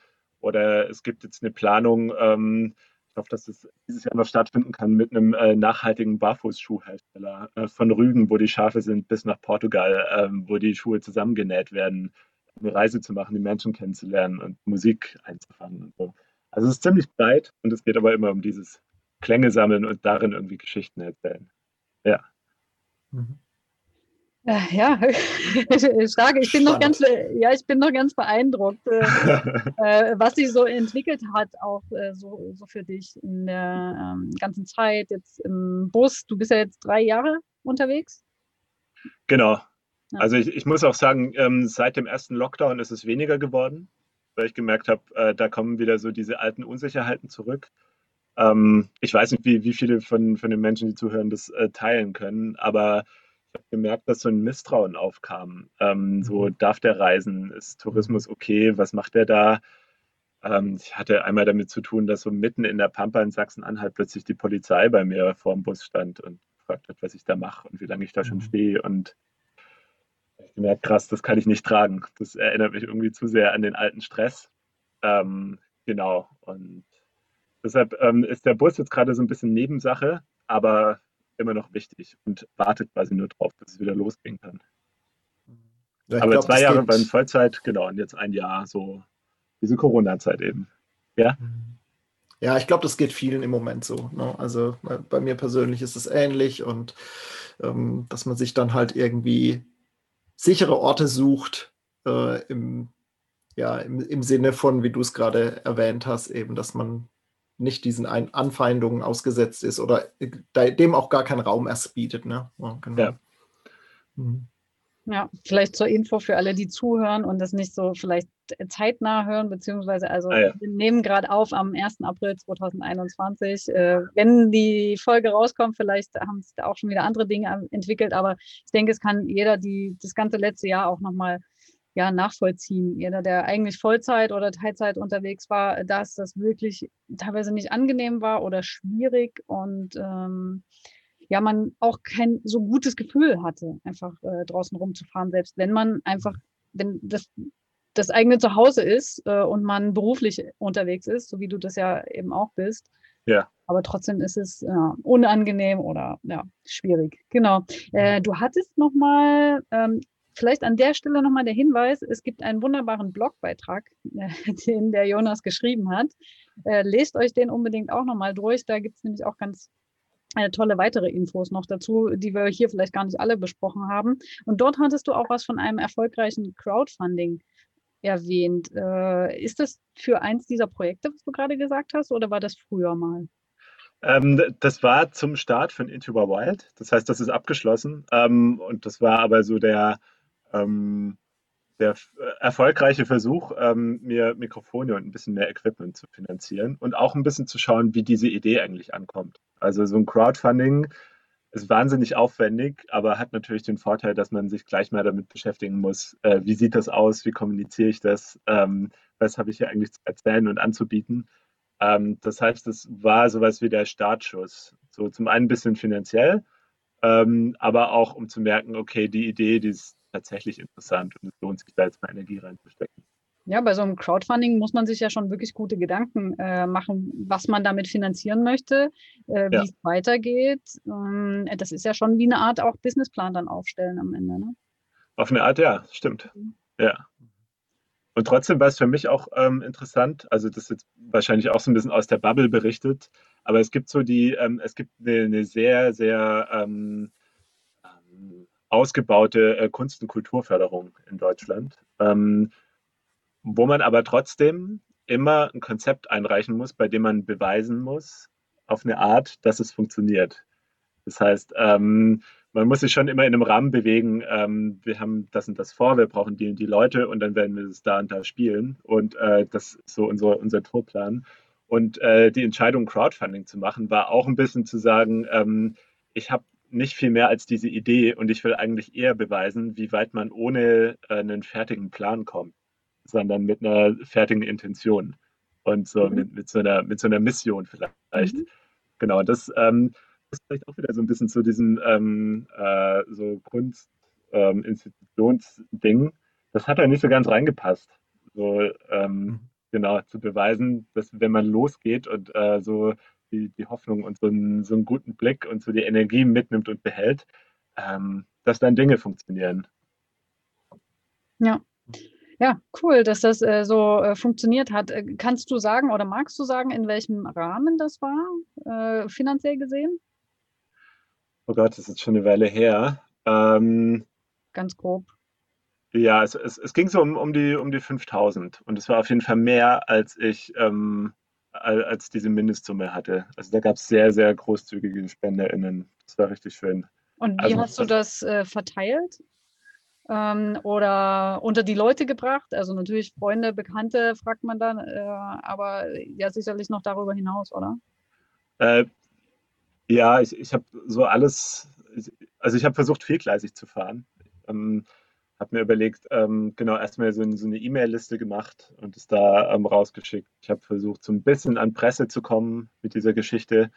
[SPEAKER 4] oder es gibt jetzt eine Planung, ähm, ich hoffe, dass es dieses Jahr noch stattfinden kann, mit einem äh, nachhaltigen Barfußschuhhersteller äh, von Rügen, wo die Schafe sind, bis nach Portugal, ähm, wo die Schuhe zusammengenäht werden, eine Reise zu machen, die Menschen kennenzulernen und Musik einzufangen und so. Also es ist ziemlich breit und es geht aber immer um dieses Klänge sammeln und darin irgendwie Geschichten erzählen. Ja. Mhm.
[SPEAKER 2] Ja, stark. Ich bin noch ganz, ja, ich bin noch ganz beeindruckt, äh, äh, was sich so entwickelt hat, auch äh, so, so für dich in der ähm, ganzen Zeit jetzt im Bus. Du bist ja jetzt drei Jahre unterwegs.
[SPEAKER 4] Genau. Ja. Also ich, ich, muss auch sagen, ähm, seit dem ersten Lockdown ist es weniger geworden, weil ich gemerkt habe, äh, da kommen wieder so diese alten Unsicherheiten zurück. Ähm, ich weiß nicht, wie, wie viele von, von den Menschen, die zuhören, das äh, teilen können, aber gemerkt, dass so ein Misstrauen aufkam. Ähm, so, mhm. darf der reisen? Ist Tourismus mhm. okay? Was macht der da? Ähm, ich hatte einmal damit zu tun, dass so mitten in der Pampa in Sachsen-Anhalt plötzlich die Polizei bei mir vor dem Bus stand und gefragt hat, was ich da mache und wie lange ich da schon mhm. stehe. Und ich gemerkt, krass, das kann ich nicht tragen. Das erinnert mich irgendwie zu sehr an den alten Stress. Ähm, genau. Und deshalb ähm, ist der Bus jetzt gerade so ein bisschen Nebensache, aber immer noch wichtig und wartet quasi nur drauf, dass es wieder losgehen kann. Ja, aber glaub, zwei Jahre beim Vollzeit, genau, und jetzt ein Jahr so diese Corona-Zeit eben. Ja.
[SPEAKER 3] Ja, ich glaube, das geht vielen im Moment so. Ne? Also bei mir persönlich ist es ähnlich und ähm, dass man sich dann halt irgendwie sichere Orte sucht, äh, im, ja, im, im Sinne von, wie du es gerade erwähnt hast, eben, dass man nicht diesen Ein Anfeindungen ausgesetzt ist oder äh, dem auch gar keinen Raum erst bietet. Ne?
[SPEAKER 2] Ja, genau. ja. Mhm. Ja, vielleicht zur Info für alle, die zuhören und das nicht so vielleicht zeitnah hören, beziehungsweise also ah, ja. wir nehmen gerade auf am 1. April 2021. Äh, wenn die Folge rauskommt, vielleicht haben es auch schon wieder andere Dinge entwickelt, aber ich denke, es kann jeder die das ganze letzte Jahr auch nochmal ja, nachvollziehen. Jeder, der eigentlich Vollzeit oder Teilzeit unterwegs war, dass das wirklich teilweise nicht angenehm war oder schwierig und ähm, ja, man auch kein so gutes Gefühl hatte, einfach äh, draußen rumzufahren, selbst wenn man einfach, wenn das das eigene Zuhause ist äh, und man beruflich unterwegs ist, so wie du das ja eben auch bist.
[SPEAKER 4] Ja.
[SPEAKER 2] Aber trotzdem ist es ja, unangenehm oder ja, schwierig. Genau. Äh, du hattest nochmal, ähm, vielleicht an der Stelle nochmal der Hinweis, es gibt einen wunderbaren Blogbeitrag, äh, den der Jonas geschrieben hat. Äh, lest euch den unbedingt auch nochmal durch. Da gibt es nämlich auch ganz äh, tolle weitere Infos noch dazu, die wir hier vielleicht gar nicht alle besprochen haben. Und dort hattest du auch was von einem erfolgreichen Crowdfunding erwähnt. Äh, ist das für eins dieser Projekte, was du gerade gesagt hast, oder war das früher mal?
[SPEAKER 4] Ähm, das war zum Start von the Wild. Das heißt, das ist abgeschlossen. Ähm, und das war aber so der, ähm, der erfolgreiche Versuch, ähm, mir Mikrofone und ein bisschen mehr Equipment zu finanzieren und auch ein bisschen zu schauen, wie diese Idee eigentlich ankommt. Also so ein Crowdfunding ist wahnsinnig aufwendig, aber hat natürlich den Vorteil, dass man sich gleich mal damit beschäftigen muss, äh, wie sieht das aus, wie kommuniziere ich das, ähm, was habe ich hier eigentlich zu erzählen und anzubieten. Ähm, das heißt, es war sowas wie der Startschuss. So zum einen ein bisschen finanziell, ähm, aber auch um zu merken, okay, die Idee, die ist tatsächlich interessant und es lohnt sich da jetzt mal Energie reinzustecken.
[SPEAKER 2] Ja, bei so einem Crowdfunding muss man sich ja schon wirklich gute Gedanken äh, machen, was man damit finanzieren möchte, äh, wie ja. es weitergeht. Ähm, das ist ja schon wie eine Art auch Businessplan dann aufstellen am Ende. Ne?
[SPEAKER 4] Auf eine Art, ja, stimmt. Mhm. Ja. Und trotzdem war es für mich auch ähm, interessant, also das ist jetzt wahrscheinlich auch so ein bisschen aus der Bubble berichtet, aber es gibt so die, ähm, es gibt eine, eine sehr, sehr ähm, ausgebaute äh, Kunst- und Kulturförderung in Deutschland. Ähm, wo man aber trotzdem immer ein Konzept einreichen muss, bei dem man beweisen muss, auf eine Art, dass es funktioniert. Das heißt, ähm, man muss sich schon immer in einem Rahmen bewegen. Ähm, wir haben das und das vor, wir brauchen die und die Leute und dann werden wir es da und da spielen. Und äh, das ist so unser, unser Tourplan. Und äh, die Entscheidung, Crowdfunding zu machen, war auch ein bisschen zu sagen, ähm, ich habe nicht viel mehr als diese Idee und ich will eigentlich eher beweisen, wie weit man ohne äh, einen fertigen Plan kommt sondern mit einer fertigen Intention und so mhm. mit, mit, so einer, mit so einer Mission vielleicht. Mhm. Genau, das ähm, ist vielleicht auch wieder so ein bisschen zu diesem ähm, äh, so Kunstinstitutionsding. Ähm, das hat ja nicht so ganz reingepasst. So, ähm, mhm. genau, zu beweisen, dass wenn man losgeht und äh, so die, die Hoffnung und so einen, so einen guten Blick und so die Energie mitnimmt und behält, ähm, dass dann Dinge funktionieren.
[SPEAKER 2] Ja, ja, cool, dass das äh, so äh, funktioniert hat. Äh, kannst du sagen oder magst du sagen, in welchem Rahmen das war, äh, finanziell gesehen?
[SPEAKER 4] Oh Gott, das ist jetzt schon eine Weile her. Ähm,
[SPEAKER 2] Ganz grob.
[SPEAKER 4] Ja, es, es, es, ging so um, um, die, um die 5000 und es war auf jeden Fall mehr, als ich ähm, als diese Mindestsumme hatte. Also da gab es sehr, sehr großzügige SpenderInnen. Das war richtig schön.
[SPEAKER 2] Und wie also, hast du das äh, verteilt? ähm, oder unter die Leute gebracht. Also natürlich Freunde, Bekannte fragt man dann, äh, aber ja sicherlich noch darüber hinaus, oder?
[SPEAKER 4] Äh, ja, ich, ich habe so alles, also ich habe versucht, viergleisig zu fahren. Ähm, habe mir überlegt, ähm, genau, erstmal so, so eine E-Mail-Liste gemacht und es da ähm, rausgeschickt. Ich habe versucht, so ein bisschen an Presse zu kommen mit dieser Geschichte.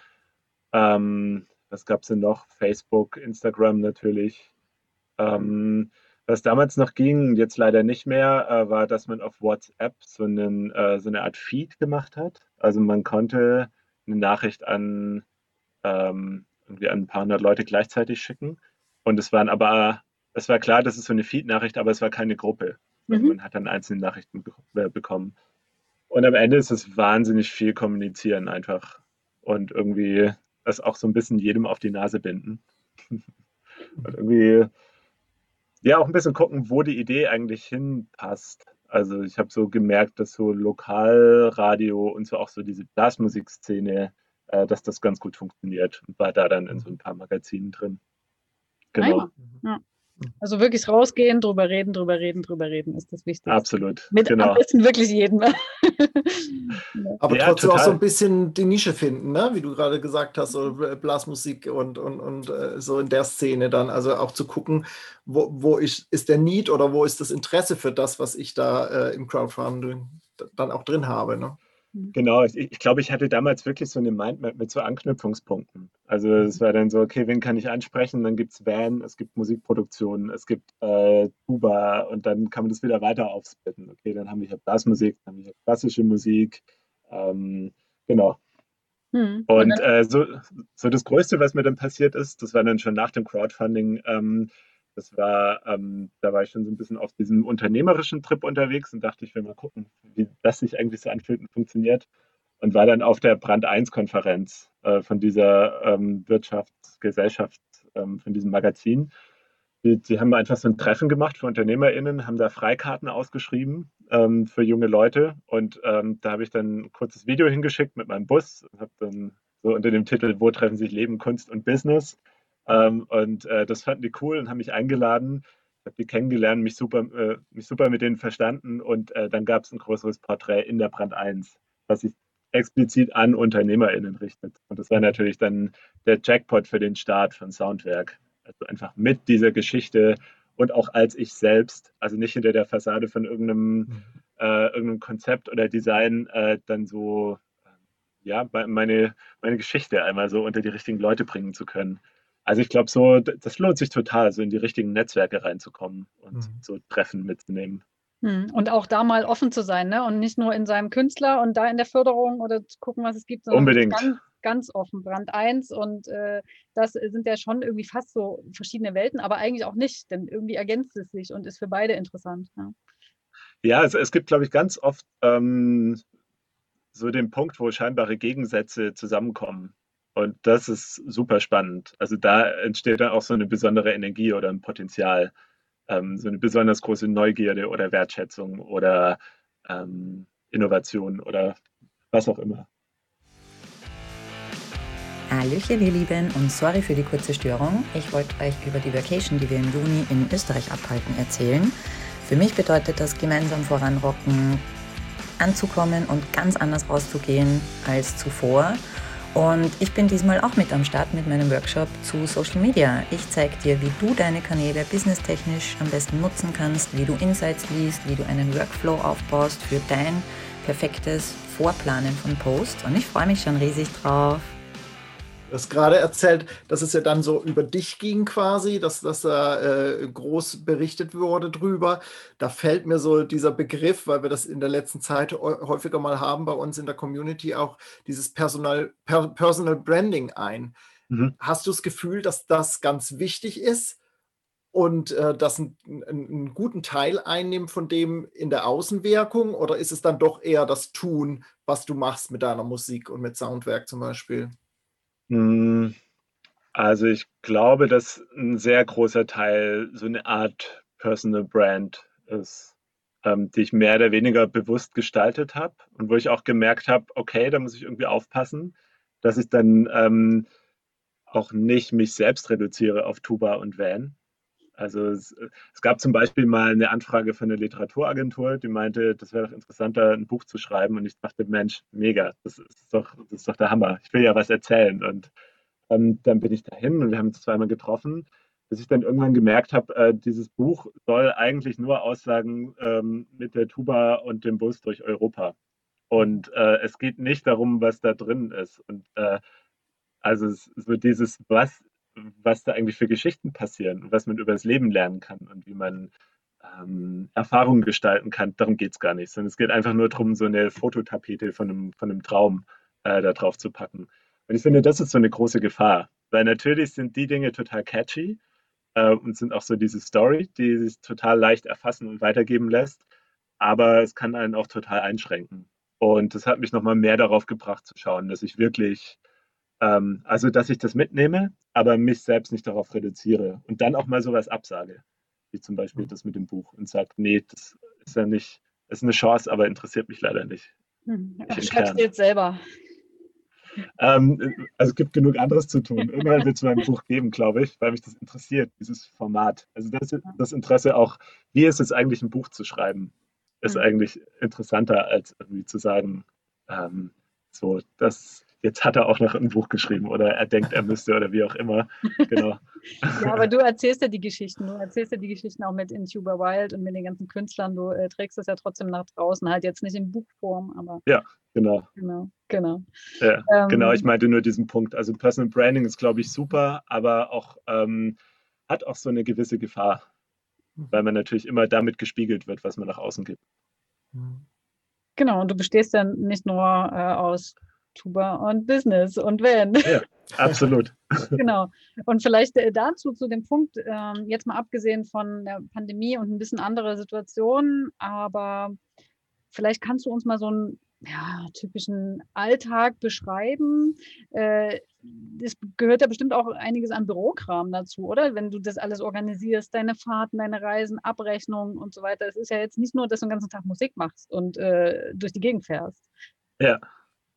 [SPEAKER 4] Ähm, was gab es denn noch? Facebook, Instagram natürlich. Ähm, was damals noch ging, jetzt leider nicht mehr, äh, war, dass man auf WhatsApp so, einen, äh, so eine Art Feed gemacht hat. Also man konnte eine Nachricht an ähm, irgendwie an ein paar hundert Leute gleichzeitig schicken. Und es waren aber, es war klar, das ist so eine Feed-Nachricht, aber es war keine Gruppe. Mhm. Man hat dann einzelne Nachrichten be bekommen. Und am Ende ist es wahnsinnig viel kommunizieren einfach. Und irgendwie das auch so ein bisschen jedem auf die Nase binden. Und irgendwie, ja, auch ein bisschen gucken, wo die Idee eigentlich hinpasst. Also ich habe so gemerkt, dass so Lokalradio und so auch so diese Blasmusikszene, äh, dass das ganz gut funktioniert und war da dann in so ein paar Magazinen drin.
[SPEAKER 2] Genau. Ja. Also wirklich rausgehen, drüber reden, drüber reden, drüber reden ist das Wichtigste.
[SPEAKER 4] Absolut.
[SPEAKER 2] Mit genau. am besten wirklich jedem.
[SPEAKER 3] Aber ja, trotzdem total. auch so ein bisschen die Nische finden, ne? wie du gerade gesagt hast, so Blasmusik und, und, und äh, so in der Szene dann. Also auch zu gucken, wo, wo ich, ist der Need oder wo ist das Interesse für das, was ich da äh, im Crowdfunding dann auch drin habe. Ne?
[SPEAKER 4] Mhm. Genau, ich, ich glaube, ich hatte damals wirklich so eine Mindmap mit so Anknüpfungspunkten. Also mhm. es war dann so, okay, wen kann ich ansprechen? Dann gibt es Van, es gibt Musikproduktionen, es gibt äh, Tuba und dann kann man das wieder weiter aufsplitten. Okay, dann haben wir hier Blasmusik, dann haben wir hier klassische Musik. Ähm, genau. Hm. Und äh, so, so das Größte, was mir dann passiert ist, das war dann schon nach dem Crowdfunding, ähm, das war, ähm, da war ich schon so ein bisschen auf diesem unternehmerischen Trip unterwegs und dachte, ich will mal gucken, wie das sich eigentlich so anfühlt und funktioniert. Und war dann auf der Brand 1-Konferenz äh, von dieser ähm, Wirtschaftsgesellschaft, ähm, von diesem Magazin. Die, die, haben einfach so ein Treffen gemacht für UnternehmerInnen, haben da Freikarten ausgeschrieben ähm, für junge Leute. Und ähm, da habe ich dann ein kurzes Video hingeschickt mit meinem Bus und habe dann so unter dem Titel Wo treffen sich Leben, Kunst und Business ähm, und äh, das fanden die cool und haben mich eingeladen. Ich habe die kennengelernt, mich super, äh, mich super mit denen verstanden und äh, dann gab es ein größeres Porträt in der Brand 1, was sich explizit an UnternehmerInnen richtet. Und das war natürlich dann der Jackpot für den Start von Soundwerk. Also einfach mit dieser Geschichte und auch als ich selbst, also nicht hinter der Fassade von irgendeinem, mhm. äh, irgendeinem Konzept oder Design, äh, dann so ja, meine, meine Geschichte einmal so unter die richtigen Leute bringen zu können. Also ich glaube, so, das lohnt sich total, so in die richtigen Netzwerke reinzukommen und mhm. so Treffen mitzunehmen.
[SPEAKER 2] Hm, und auch da mal offen zu sein, ne? Und nicht nur in seinem Künstler und da in der Förderung oder zu gucken, was es gibt,
[SPEAKER 4] sondern Unbedingt.
[SPEAKER 2] Ganz, ganz offen, Brand 1. Und äh, das sind ja schon irgendwie fast so verschiedene Welten, aber eigentlich auch nicht, denn irgendwie ergänzt es sich und ist für beide interessant. Ja,
[SPEAKER 4] ja es, es gibt, glaube ich, ganz oft ähm, so den Punkt, wo scheinbare Gegensätze zusammenkommen. Und das ist super spannend. Also da entsteht dann auch so eine besondere Energie oder ein Potenzial, ähm, so eine besonders große Neugierde oder Wertschätzung oder ähm, Innovation oder was auch immer.
[SPEAKER 5] Hallöchen, ihr Lieben, und sorry für die kurze Störung. Ich wollte euch über die Vacation, die wir im Juni in Österreich abhalten, erzählen. Für mich bedeutet das gemeinsam voranrocken, anzukommen und ganz anders rauszugehen als zuvor. Und ich bin diesmal auch mit am Start mit meinem Workshop zu Social Media. Ich zeige dir, wie du deine Kanäle businesstechnisch am besten nutzen kannst, wie du Insights liest, wie du einen Workflow aufbaust für dein perfektes Vorplanen von Posts. Und ich freue mich schon riesig drauf.
[SPEAKER 3] Du hast gerade erzählt, dass es ja dann so über dich ging quasi, dass, dass da äh, groß berichtet wurde drüber. Da fällt mir so dieser Begriff, weil wir das in der letzten Zeit häufiger mal haben bei uns in der Community, auch dieses Personal, per, Personal Branding ein. Mhm. Hast du das Gefühl, dass das ganz wichtig ist und äh, das einen, einen guten Teil einnimmt von dem in der Außenwirkung? Oder ist es dann doch eher das Tun, was du machst mit deiner Musik und mit Soundwerk zum Beispiel?
[SPEAKER 4] Hm, also ich glaube, dass ein sehr großer Teil so eine Art Personal Brand ist, ähm, die ich mehr oder weniger bewusst gestaltet habe und wo ich auch gemerkt habe, okay, da muss ich irgendwie aufpassen, dass ich dann ähm, auch nicht mich selbst reduziere auf Tuba und Van. Also es, es, gab zum Beispiel mal eine Anfrage von einer Literaturagentur, die meinte, das wäre doch interessanter, ein Buch zu schreiben. Und ich dachte, Mensch, mega, das ist doch, das ist doch der Hammer. Ich will ja was erzählen. Und ähm, dann bin ich dahin und wir haben uns zweimal getroffen, bis ich dann irgendwann gemerkt habe, äh, dieses Buch soll eigentlich nur aussagen ähm, mit der Tuba und dem Bus durch Europa. Und äh, es geht nicht darum, was da drin ist. Und äh, Also es so dieses, was, was da eigentlich für Geschichten passieren und was man über das Leben lernen kann und wie man ähm, Erfahrungen gestalten kann, darum geht es gar nicht. Sondern es geht einfach nur darum, so eine Fototapete von einem, von einem Traum äh, da drauf zu packen. Und ich finde, das ist so eine große Gefahr, weil natürlich sind die Dinge total catchy äh, und sind auch so diese Story, die sich total leicht erfassen und weitergeben lässt, aber es kann einen auch total einschränken. Und das hat mich nochmal mehr darauf gebracht zu schauen, dass ich wirklich, ähm, also dass ich das mitnehme, aber mich selbst nicht darauf reduziere und dann auch mal sowas absage, wie zum Beispiel mhm. das mit dem Buch und sage, nee, das ist ja nicht, ist eine Chance, aber interessiert mich leider nicht.
[SPEAKER 2] Hm. Schreibst du jetzt selber.
[SPEAKER 4] Ähm, also es gibt genug anderes zu tun. Irgendwann wird es mal ein Buch geben, glaube ich, weil mich das interessiert, dieses Format. Also das, das Interesse auch, wie ist es eigentlich, ein Buch zu schreiben, ist mhm. eigentlich interessanter, als irgendwie zu sagen, ähm, so, das jetzt hat er auch noch ein Buch geschrieben oder er denkt, er müsste oder wie auch immer. Genau.
[SPEAKER 2] ja, aber du erzählst ja die Geschichten. Du erzählst ja die Geschichten auch mit Intuber Wild und mit den ganzen Künstlern. Du äh, trägst es ja trotzdem nach draußen, halt jetzt nicht in Buchform, aber.
[SPEAKER 4] Ja, genau.
[SPEAKER 2] Genau, genau.
[SPEAKER 4] Ja, ähm, genau, ich meinte nur diesen Punkt. Also Personal Branding ist, glaube ich, super, aber auch ähm, hat auch so eine gewisse Gefahr, weil man natürlich immer damit gespiegelt wird, was man nach außen gibt.
[SPEAKER 2] Genau, und du bestehst dann nicht nur äh, aus Tuba und Business und wenn.
[SPEAKER 4] Ja, absolut.
[SPEAKER 2] genau. Und vielleicht äh, dazu zu dem Punkt, äh, jetzt mal abgesehen von der Pandemie und ein bisschen andere Situationen, aber vielleicht kannst du uns mal so einen ja, typischen Alltag beschreiben. Äh, es gehört ja bestimmt auch einiges an Bürokram dazu, oder? Wenn du das alles organisierst, deine Fahrten, deine Reisen, Abrechnungen und so weiter. Es ist ja jetzt nicht nur, dass du den ganzen Tag Musik machst und äh, durch die Gegend fährst.
[SPEAKER 4] Ja.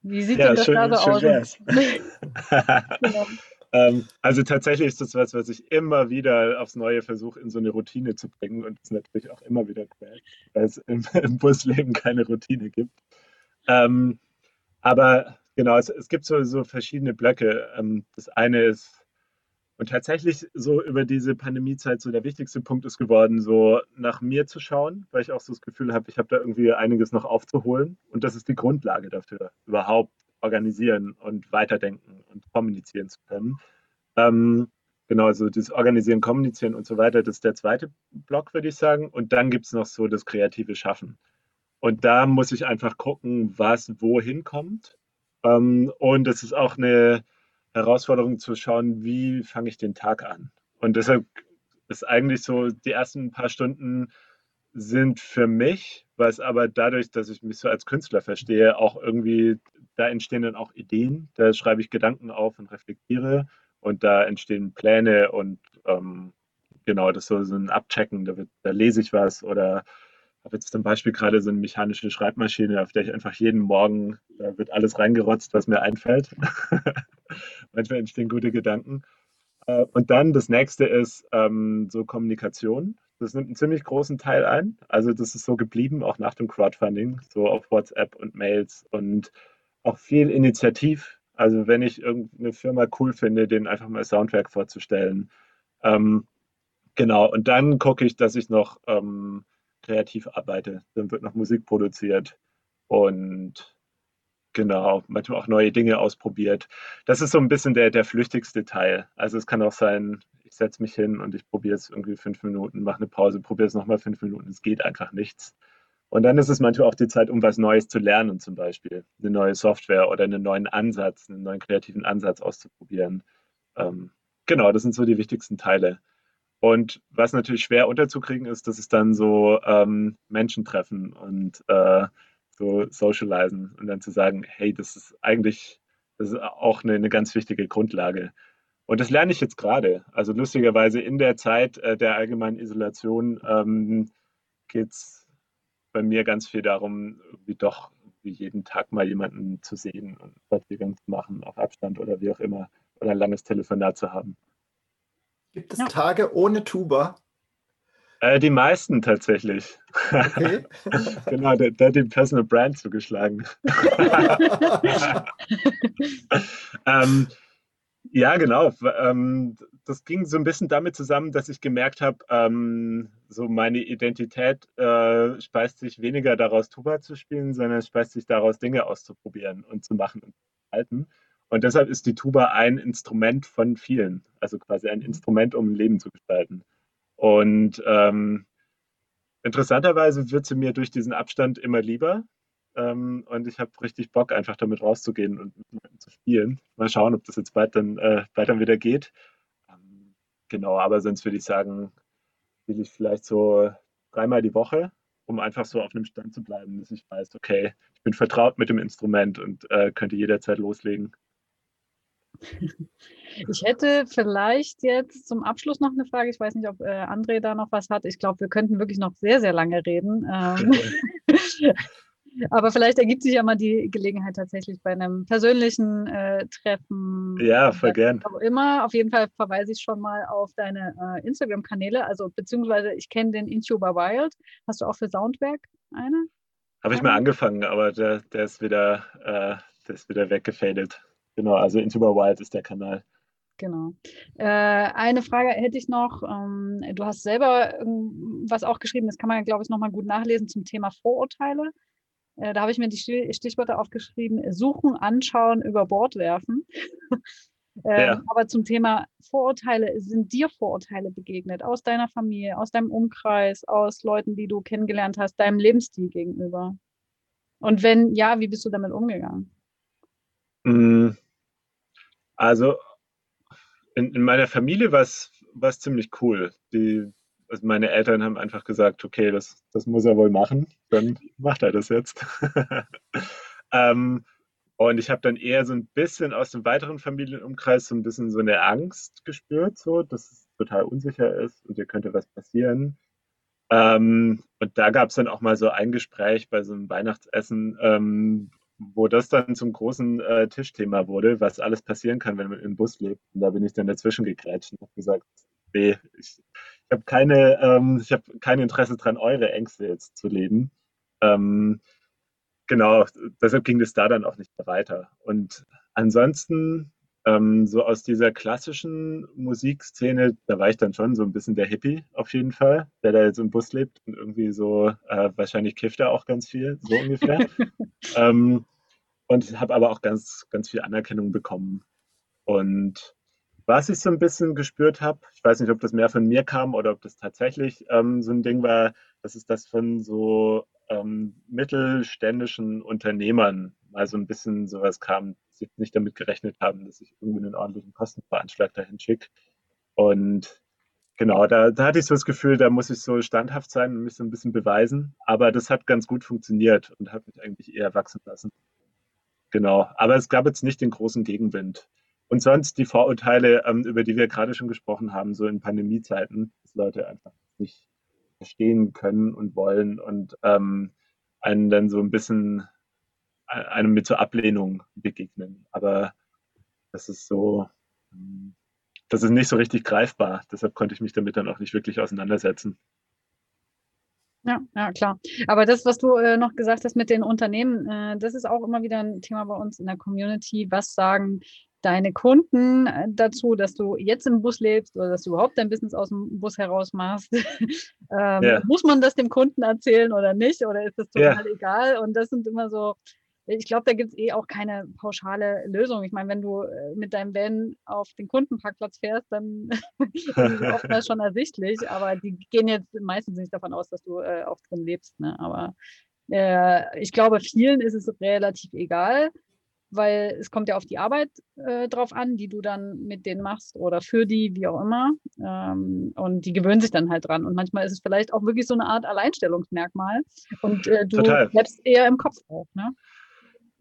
[SPEAKER 2] Wie sieht ja, denn das schön, da so aus?
[SPEAKER 4] genau. ähm, also tatsächlich ist das was, was ich immer wieder aufs Neue versuche, in so eine Routine zu bringen und es natürlich auch immer wieder quält, weil es im, im Busleben keine Routine gibt. Ähm, aber genau, es, es gibt so, so verschiedene Blöcke. Ähm, das eine ist und tatsächlich so über diese Pandemiezeit so der wichtigste Punkt ist geworden, so nach mir zu schauen, weil ich auch so das Gefühl habe, ich habe da irgendwie einiges noch aufzuholen. Und das ist die Grundlage dafür, überhaupt organisieren und weiterdenken und kommunizieren zu können. Ähm, genau, also das Organisieren, Kommunizieren und so weiter, das ist der zweite Block, würde ich sagen. Und dann gibt es noch so das kreative Schaffen. Und da muss ich einfach gucken, was wohin kommt. Ähm, und es ist auch eine Herausforderung zu schauen, wie fange ich den Tag an. Und deshalb ist eigentlich so, die ersten paar Stunden sind für mich, was aber dadurch, dass ich mich so als Künstler verstehe, auch irgendwie, da entstehen dann auch Ideen, da schreibe ich Gedanken auf und reflektiere und da entstehen Pläne und ähm, genau, das ist so, ein Abchecken, da, wird, da lese ich was oder habe jetzt zum Beispiel gerade so eine mechanische Schreibmaschine, auf der ich einfach jeden Morgen, da wird alles reingerotzt, was mir einfällt. Manchmal entstehen gute Gedanken. Äh, und dann das nächste ist ähm, so Kommunikation. Das nimmt einen ziemlich großen Teil ein. Also das ist so geblieben, auch nach dem Crowdfunding, so auf WhatsApp und Mails und auch viel Initiativ. Also wenn ich irgendeine Firma cool finde, denen einfach mal Soundwerk vorzustellen. Ähm, genau, und dann gucke ich, dass ich noch ähm, kreativ arbeite. Dann wird noch Musik produziert und genau, manchmal auch neue Dinge ausprobiert. Das ist so ein bisschen der, der flüchtigste Teil. Also es kann auch sein, ich setze mich hin und ich probiere es irgendwie fünf Minuten, mache eine Pause, probiere es nochmal fünf Minuten. Es geht einfach nichts. Und dann ist es manchmal auch die Zeit, um was Neues zu lernen, zum Beispiel eine neue Software oder einen neuen Ansatz, einen neuen kreativen Ansatz auszuprobieren. Ähm, genau, das sind so die wichtigsten Teile. Und was natürlich schwer unterzukriegen ist, dass es dann so ähm, Menschen treffen und äh, so socialisen und dann zu sagen, hey, das ist eigentlich, das ist auch eine, eine ganz wichtige Grundlage. Und das lerne ich jetzt gerade. Also lustigerweise in der Zeit äh, der allgemeinen Isolation ähm, geht es bei mir ganz viel darum, irgendwie doch wie jeden Tag mal jemanden zu sehen und Spaziergang zu machen auf Abstand oder wie auch immer oder ein langes Telefonat zu haben.
[SPEAKER 3] Gibt es ja. Tage ohne Tuba?
[SPEAKER 4] Äh, die meisten tatsächlich. Okay. genau, der, der hat den Personal Brand zugeschlagen. ähm, ja, genau. Ähm, das ging so ein bisschen damit zusammen, dass ich gemerkt habe, ähm, so meine Identität äh, speist sich weniger daraus, Tuba zu spielen, sondern speist sich daraus, Dinge auszuprobieren und zu machen und zu halten. Und deshalb ist die Tuba ein Instrument von vielen, also quasi ein Instrument, um ein Leben zu gestalten. Und ähm, interessanterweise wird sie mir durch diesen Abstand immer lieber. Ähm, und ich habe richtig Bock, einfach damit rauszugehen und zu spielen. Mal schauen, ob das jetzt bald dann, äh, bald dann wieder geht. Ähm, genau, aber sonst würde ich sagen, will ich vielleicht so dreimal die Woche, um einfach so auf einem Stand zu bleiben, dass ich weiß, okay, ich bin vertraut mit dem Instrument und äh, könnte jederzeit loslegen.
[SPEAKER 2] Ich hätte vielleicht jetzt zum Abschluss noch eine Frage. Ich weiß nicht, ob äh, André da noch was hat. Ich glaube, wir könnten wirklich noch sehr, sehr lange reden. Ähm, aber vielleicht ergibt sich ja mal die Gelegenheit tatsächlich bei einem persönlichen äh, Treffen.
[SPEAKER 4] Ja, voll gern.
[SPEAKER 2] Auch immer. Auf jeden Fall verweise ich schon mal auf deine äh, Instagram-Kanäle. Also beziehungsweise ich kenne den Intuber Wild. Hast du auch für Soundwerk eine?
[SPEAKER 4] Habe ich mal angefangen, aber der, der ist wieder, äh, der ist wieder weggefadet. Genau, also Intuber Wild ist der Kanal.
[SPEAKER 2] Genau. Äh, eine Frage hätte ich noch. Ähm, du hast selber ähm, was auch geschrieben, das kann man, glaube ich, nochmal gut nachlesen zum Thema Vorurteile. Äh, da habe ich mir die Stichwörter aufgeschrieben: Suchen, Anschauen, über Bord werfen. ähm, ja. Aber zum Thema Vorurteile, sind dir Vorurteile begegnet aus deiner Familie, aus deinem Umkreis, aus Leuten, die du kennengelernt hast, deinem Lebensstil gegenüber? Und wenn ja, wie bist du damit umgegangen?
[SPEAKER 4] Mm. Also in, in meiner Familie war es ziemlich cool. Die, also meine Eltern haben einfach gesagt, okay, das, das muss er wohl machen, dann macht er das jetzt. ähm, und ich habe dann eher so ein bisschen aus dem weiteren Familienumkreis so ein bisschen so eine Angst gespürt, so, dass es total unsicher ist und hier könnte was passieren. Ähm, und da gab es dann auch mal so ein Gespräch bei so einem Weihnachtsessen, ähm, wo das dann zum großen äh, Tischthema wurde, was alles passieren kann, wenn man im Bus lebt. Und da bin ich dann dazwischen gegrätscht und habe gesagt, nee, ich, ich habe keine, ähm, ich habe kein Interesse daran, eure Ängste jetzt zu leben. Ähm, genau, deshalb ging es da dann auch nicht mehr weiter. Und ansonsten, ähm, so aus dieser klassischen Musikszene, da war ich dann schon so ein bisschen der Hippie auf jeden Fall, der da jetzt im Bus lebt und irgendwie so, äh, wahrscheinlich kifft er auch ganz viel, so ungefähr. ähm, und habe aber auch ganz, ganz viel Anerkennung bekommen. Und was ich so ein bisschen gespürt habe, ich weiß nicht, ob das mehr von mir kam oder ob das tatsächlich ähm, so ein Ding war, dass es das von so ähm, mittelständischen Unternehmern mal so ein bisschen sowas kam, sie nicht damit gerechnet haben, dass ich irgendwie einen ordentlichen Kostenveranschlag dahin schicke. Und genau, da, da hatte ich so das Gefühl, da muss ich so standhaft sein und mich so ein bisschen beweisen. Aber das hat ganz gut funktioniert und hat mich eigentlich eher wachsen lassen. Genau, aber es gab jetzt nicht den großen Gegenwind. Und sonst die Vorurteile, ähm, über die wir gerade schon gesprochen haben, so in Pandemiezeiten, dass Leute einfach nicht verstehen können und wollen und ähm, einen dann so ein bisschen einem mit so Ablehnung begegnen. Aber das ist so, hm, das ist nicht so richtig greifbar. Deshalb konnte ich mich damit dann auch nicht wirklich auseinandersetzen.
[SPEAKER 2] Ja, ja, klar. Aber das, was du äh, noch gesagt hast mit den Unternehmen, äh, das ist auch immer wieder ein Thema bei uns in der Community. Was sagen deine Kunden äh, dazu, dass du jetzt im Bus lebst oder dass du überhaupt dein Business aus dem Bus heraus machst? ähm, ja. Muss man das dem Kunden erzählen oder nicht? Oder ist das total ja. egal? Und das sind immer so ich glaube, da gibt es eh auch keine pauschale Lösung. Ich meine, wenn du äh, mit deinem Van auf den Kundenparkplatz fährst, dann ist es oftmals schon ersichtlich, aber die gehen jetzt meistens nicht davon aus, dass du äh, auch drin lebst. Ne? Aber äh, ich glaube, vielen ist es relativ egal, weil es kommt ja auf die Arbeit äh, drauf an, die du dann mit denen machst oder für die, wie auch immer. Ähm, und die gewöhnen sich dann halt dran. Und manchmal ist es vielleicht auch wirklich so eine Art Alleinstellungsmerkmal. Und äh, du Total. bleibst eher im Kopf auch. Ne?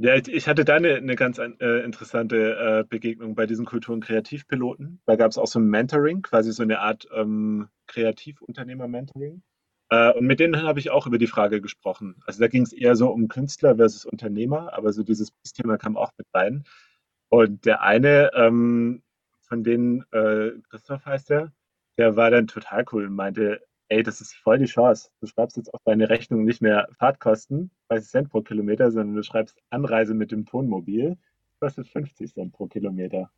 [SPEAKER 4] Ja, ich hatte da eine, eine ganz äh, interessante äh, Begegnung bei diesen Kultur- und Kreativpiloten. Da gab es auch so ein Mentoring, quasi so eine Art ähm, Kreativunternehmer-Mentoring. Äh, und mit denen habe ich auch über die Frage gesprochen. Also da ging es eher so um Künstler versus Unternehmer, aber so dieses Thema kam auch mit rein. Und der eine ähm, von denen, äh, Christoph heißt der, der war dann total cool und meinte, ey, das ist voll die Chance. Du schreibst jetzt auf deine Rechnung nicht mehr Fahrtkosten, 30 Cent pro Kilometer, sondern du schreibst Anreise mit dem Tonmobil, kostet 50 Cent pro Kilometer.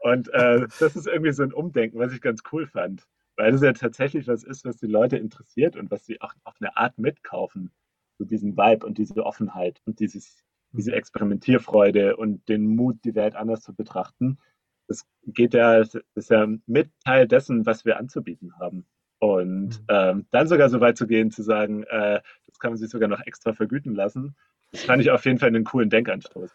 [SPEAKER 4] Und äh, das ist irgendwie so ein Umdenken, was ich ganz cool fand. Weil das ja tatsächlich was ist, was die Leute interessiert und was sie auch auf eine Art mitkaufen. So diesen Vibe und diese Offenheit und dieses, diese Experimentierfreude und den Mut, die Welt anders zu betrachten. Das geht ja, das ist ja mit Teil dessen, was wir anzubieten haben. Und mhm. ähm, dann sogar so weit zu gehen, zu sagen, äh, das kann man sich sogar noch extra vergüten lassen, das fand ich auf jeden Fall einen coolen Denkanstoß.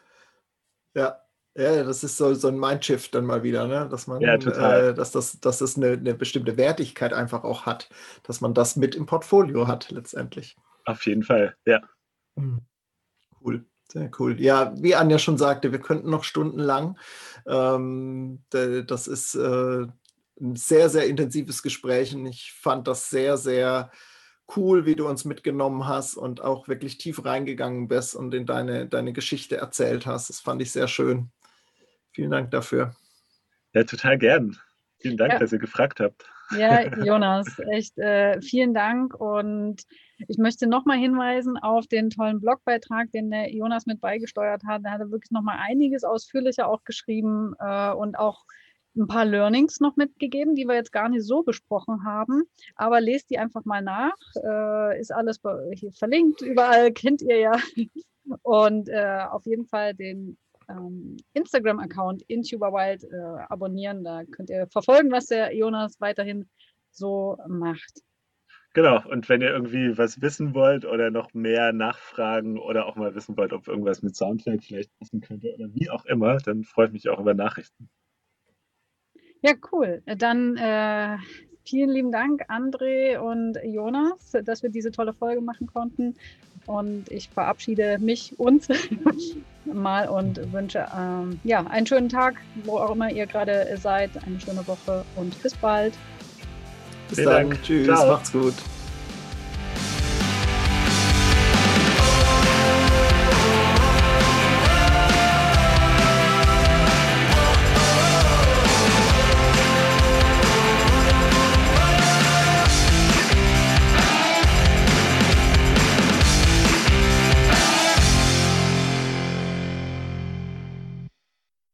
[SPEAKER 3] Ja, ja, das ist so, so ein Mindshift dann mal wieder, ne? dass man, ja, äh, dass das, dass das eine, eine, bestimmte Wertigkeit einfach auch hat, dass man das mit im Portfolio hat letztendlich.
[SPEAKER 4] Auf jeden Fall, ja.
[SPEAKER 3] Hm. Cool, sehr cool. Ja, wie Anja schon sagte, wir könnten noch stundenlang. Ähm, das ist äh, ein sehr, sehr intensives Gespräch und ich fand das sehr, sehr cool, wie du uns mitgenommen hast und auch wirklich tief reingegangen bist und in deine, deine Geschichte erzählt hast. Das fand ich sehr schön. Vielen Dank dafür.
[SPEAKER 4] Ja, total gern. Vielen Dank, ja. dass ihr gefragt habt.
[SPEAKER 2] Ja, Jonas, echt äh, vielen Dank. Und ich möchte nochmal hinweisen auf den tollen Blogbeitrag, den der Jonas mit beigesteuert hat. Da hat er wirklich nochmal einiges ausführlicher auch geschrieben äh, und auch ein paar Learnings noch mitgegeben, die wir jetzt gar nicht so besprochen haben. Aber lest die einfach mal nach. Äh, ist alles hier verlinkt. Überall kennt ihr ja. Und äh, auf jeden Fall den ähm, Instagram-Account InTuberWild äh, abonnieren. Da könnt ihr verfolgen, was der Jonas weiterhin so macht.
[SPEAKER 4] Genau, und wenn ihr irgendwie was wissen wollt oder noch mehr nachfragen oder auch mal wissen wollt, ob irgendwas mit Soundcloud vielleicht passen könnte oder wie auch immer, dann freue ich mich auch über Nachrichten.
[SPEAKER 2] Ja, cool. Dann äh, vielen lieben Dank, André und Jonas, dass wir diese tolle Folge machen konnten. Und ich verabschiede mich, uns mal und wünsche ähm, ja, einen schönen Tag, wo auch immer ihr gerade seid, eine schöne Woche und bis bald.
[SPEAKER 3] Bis Vielen dann. Dank. Tschüss. Ciao. Macht's gut.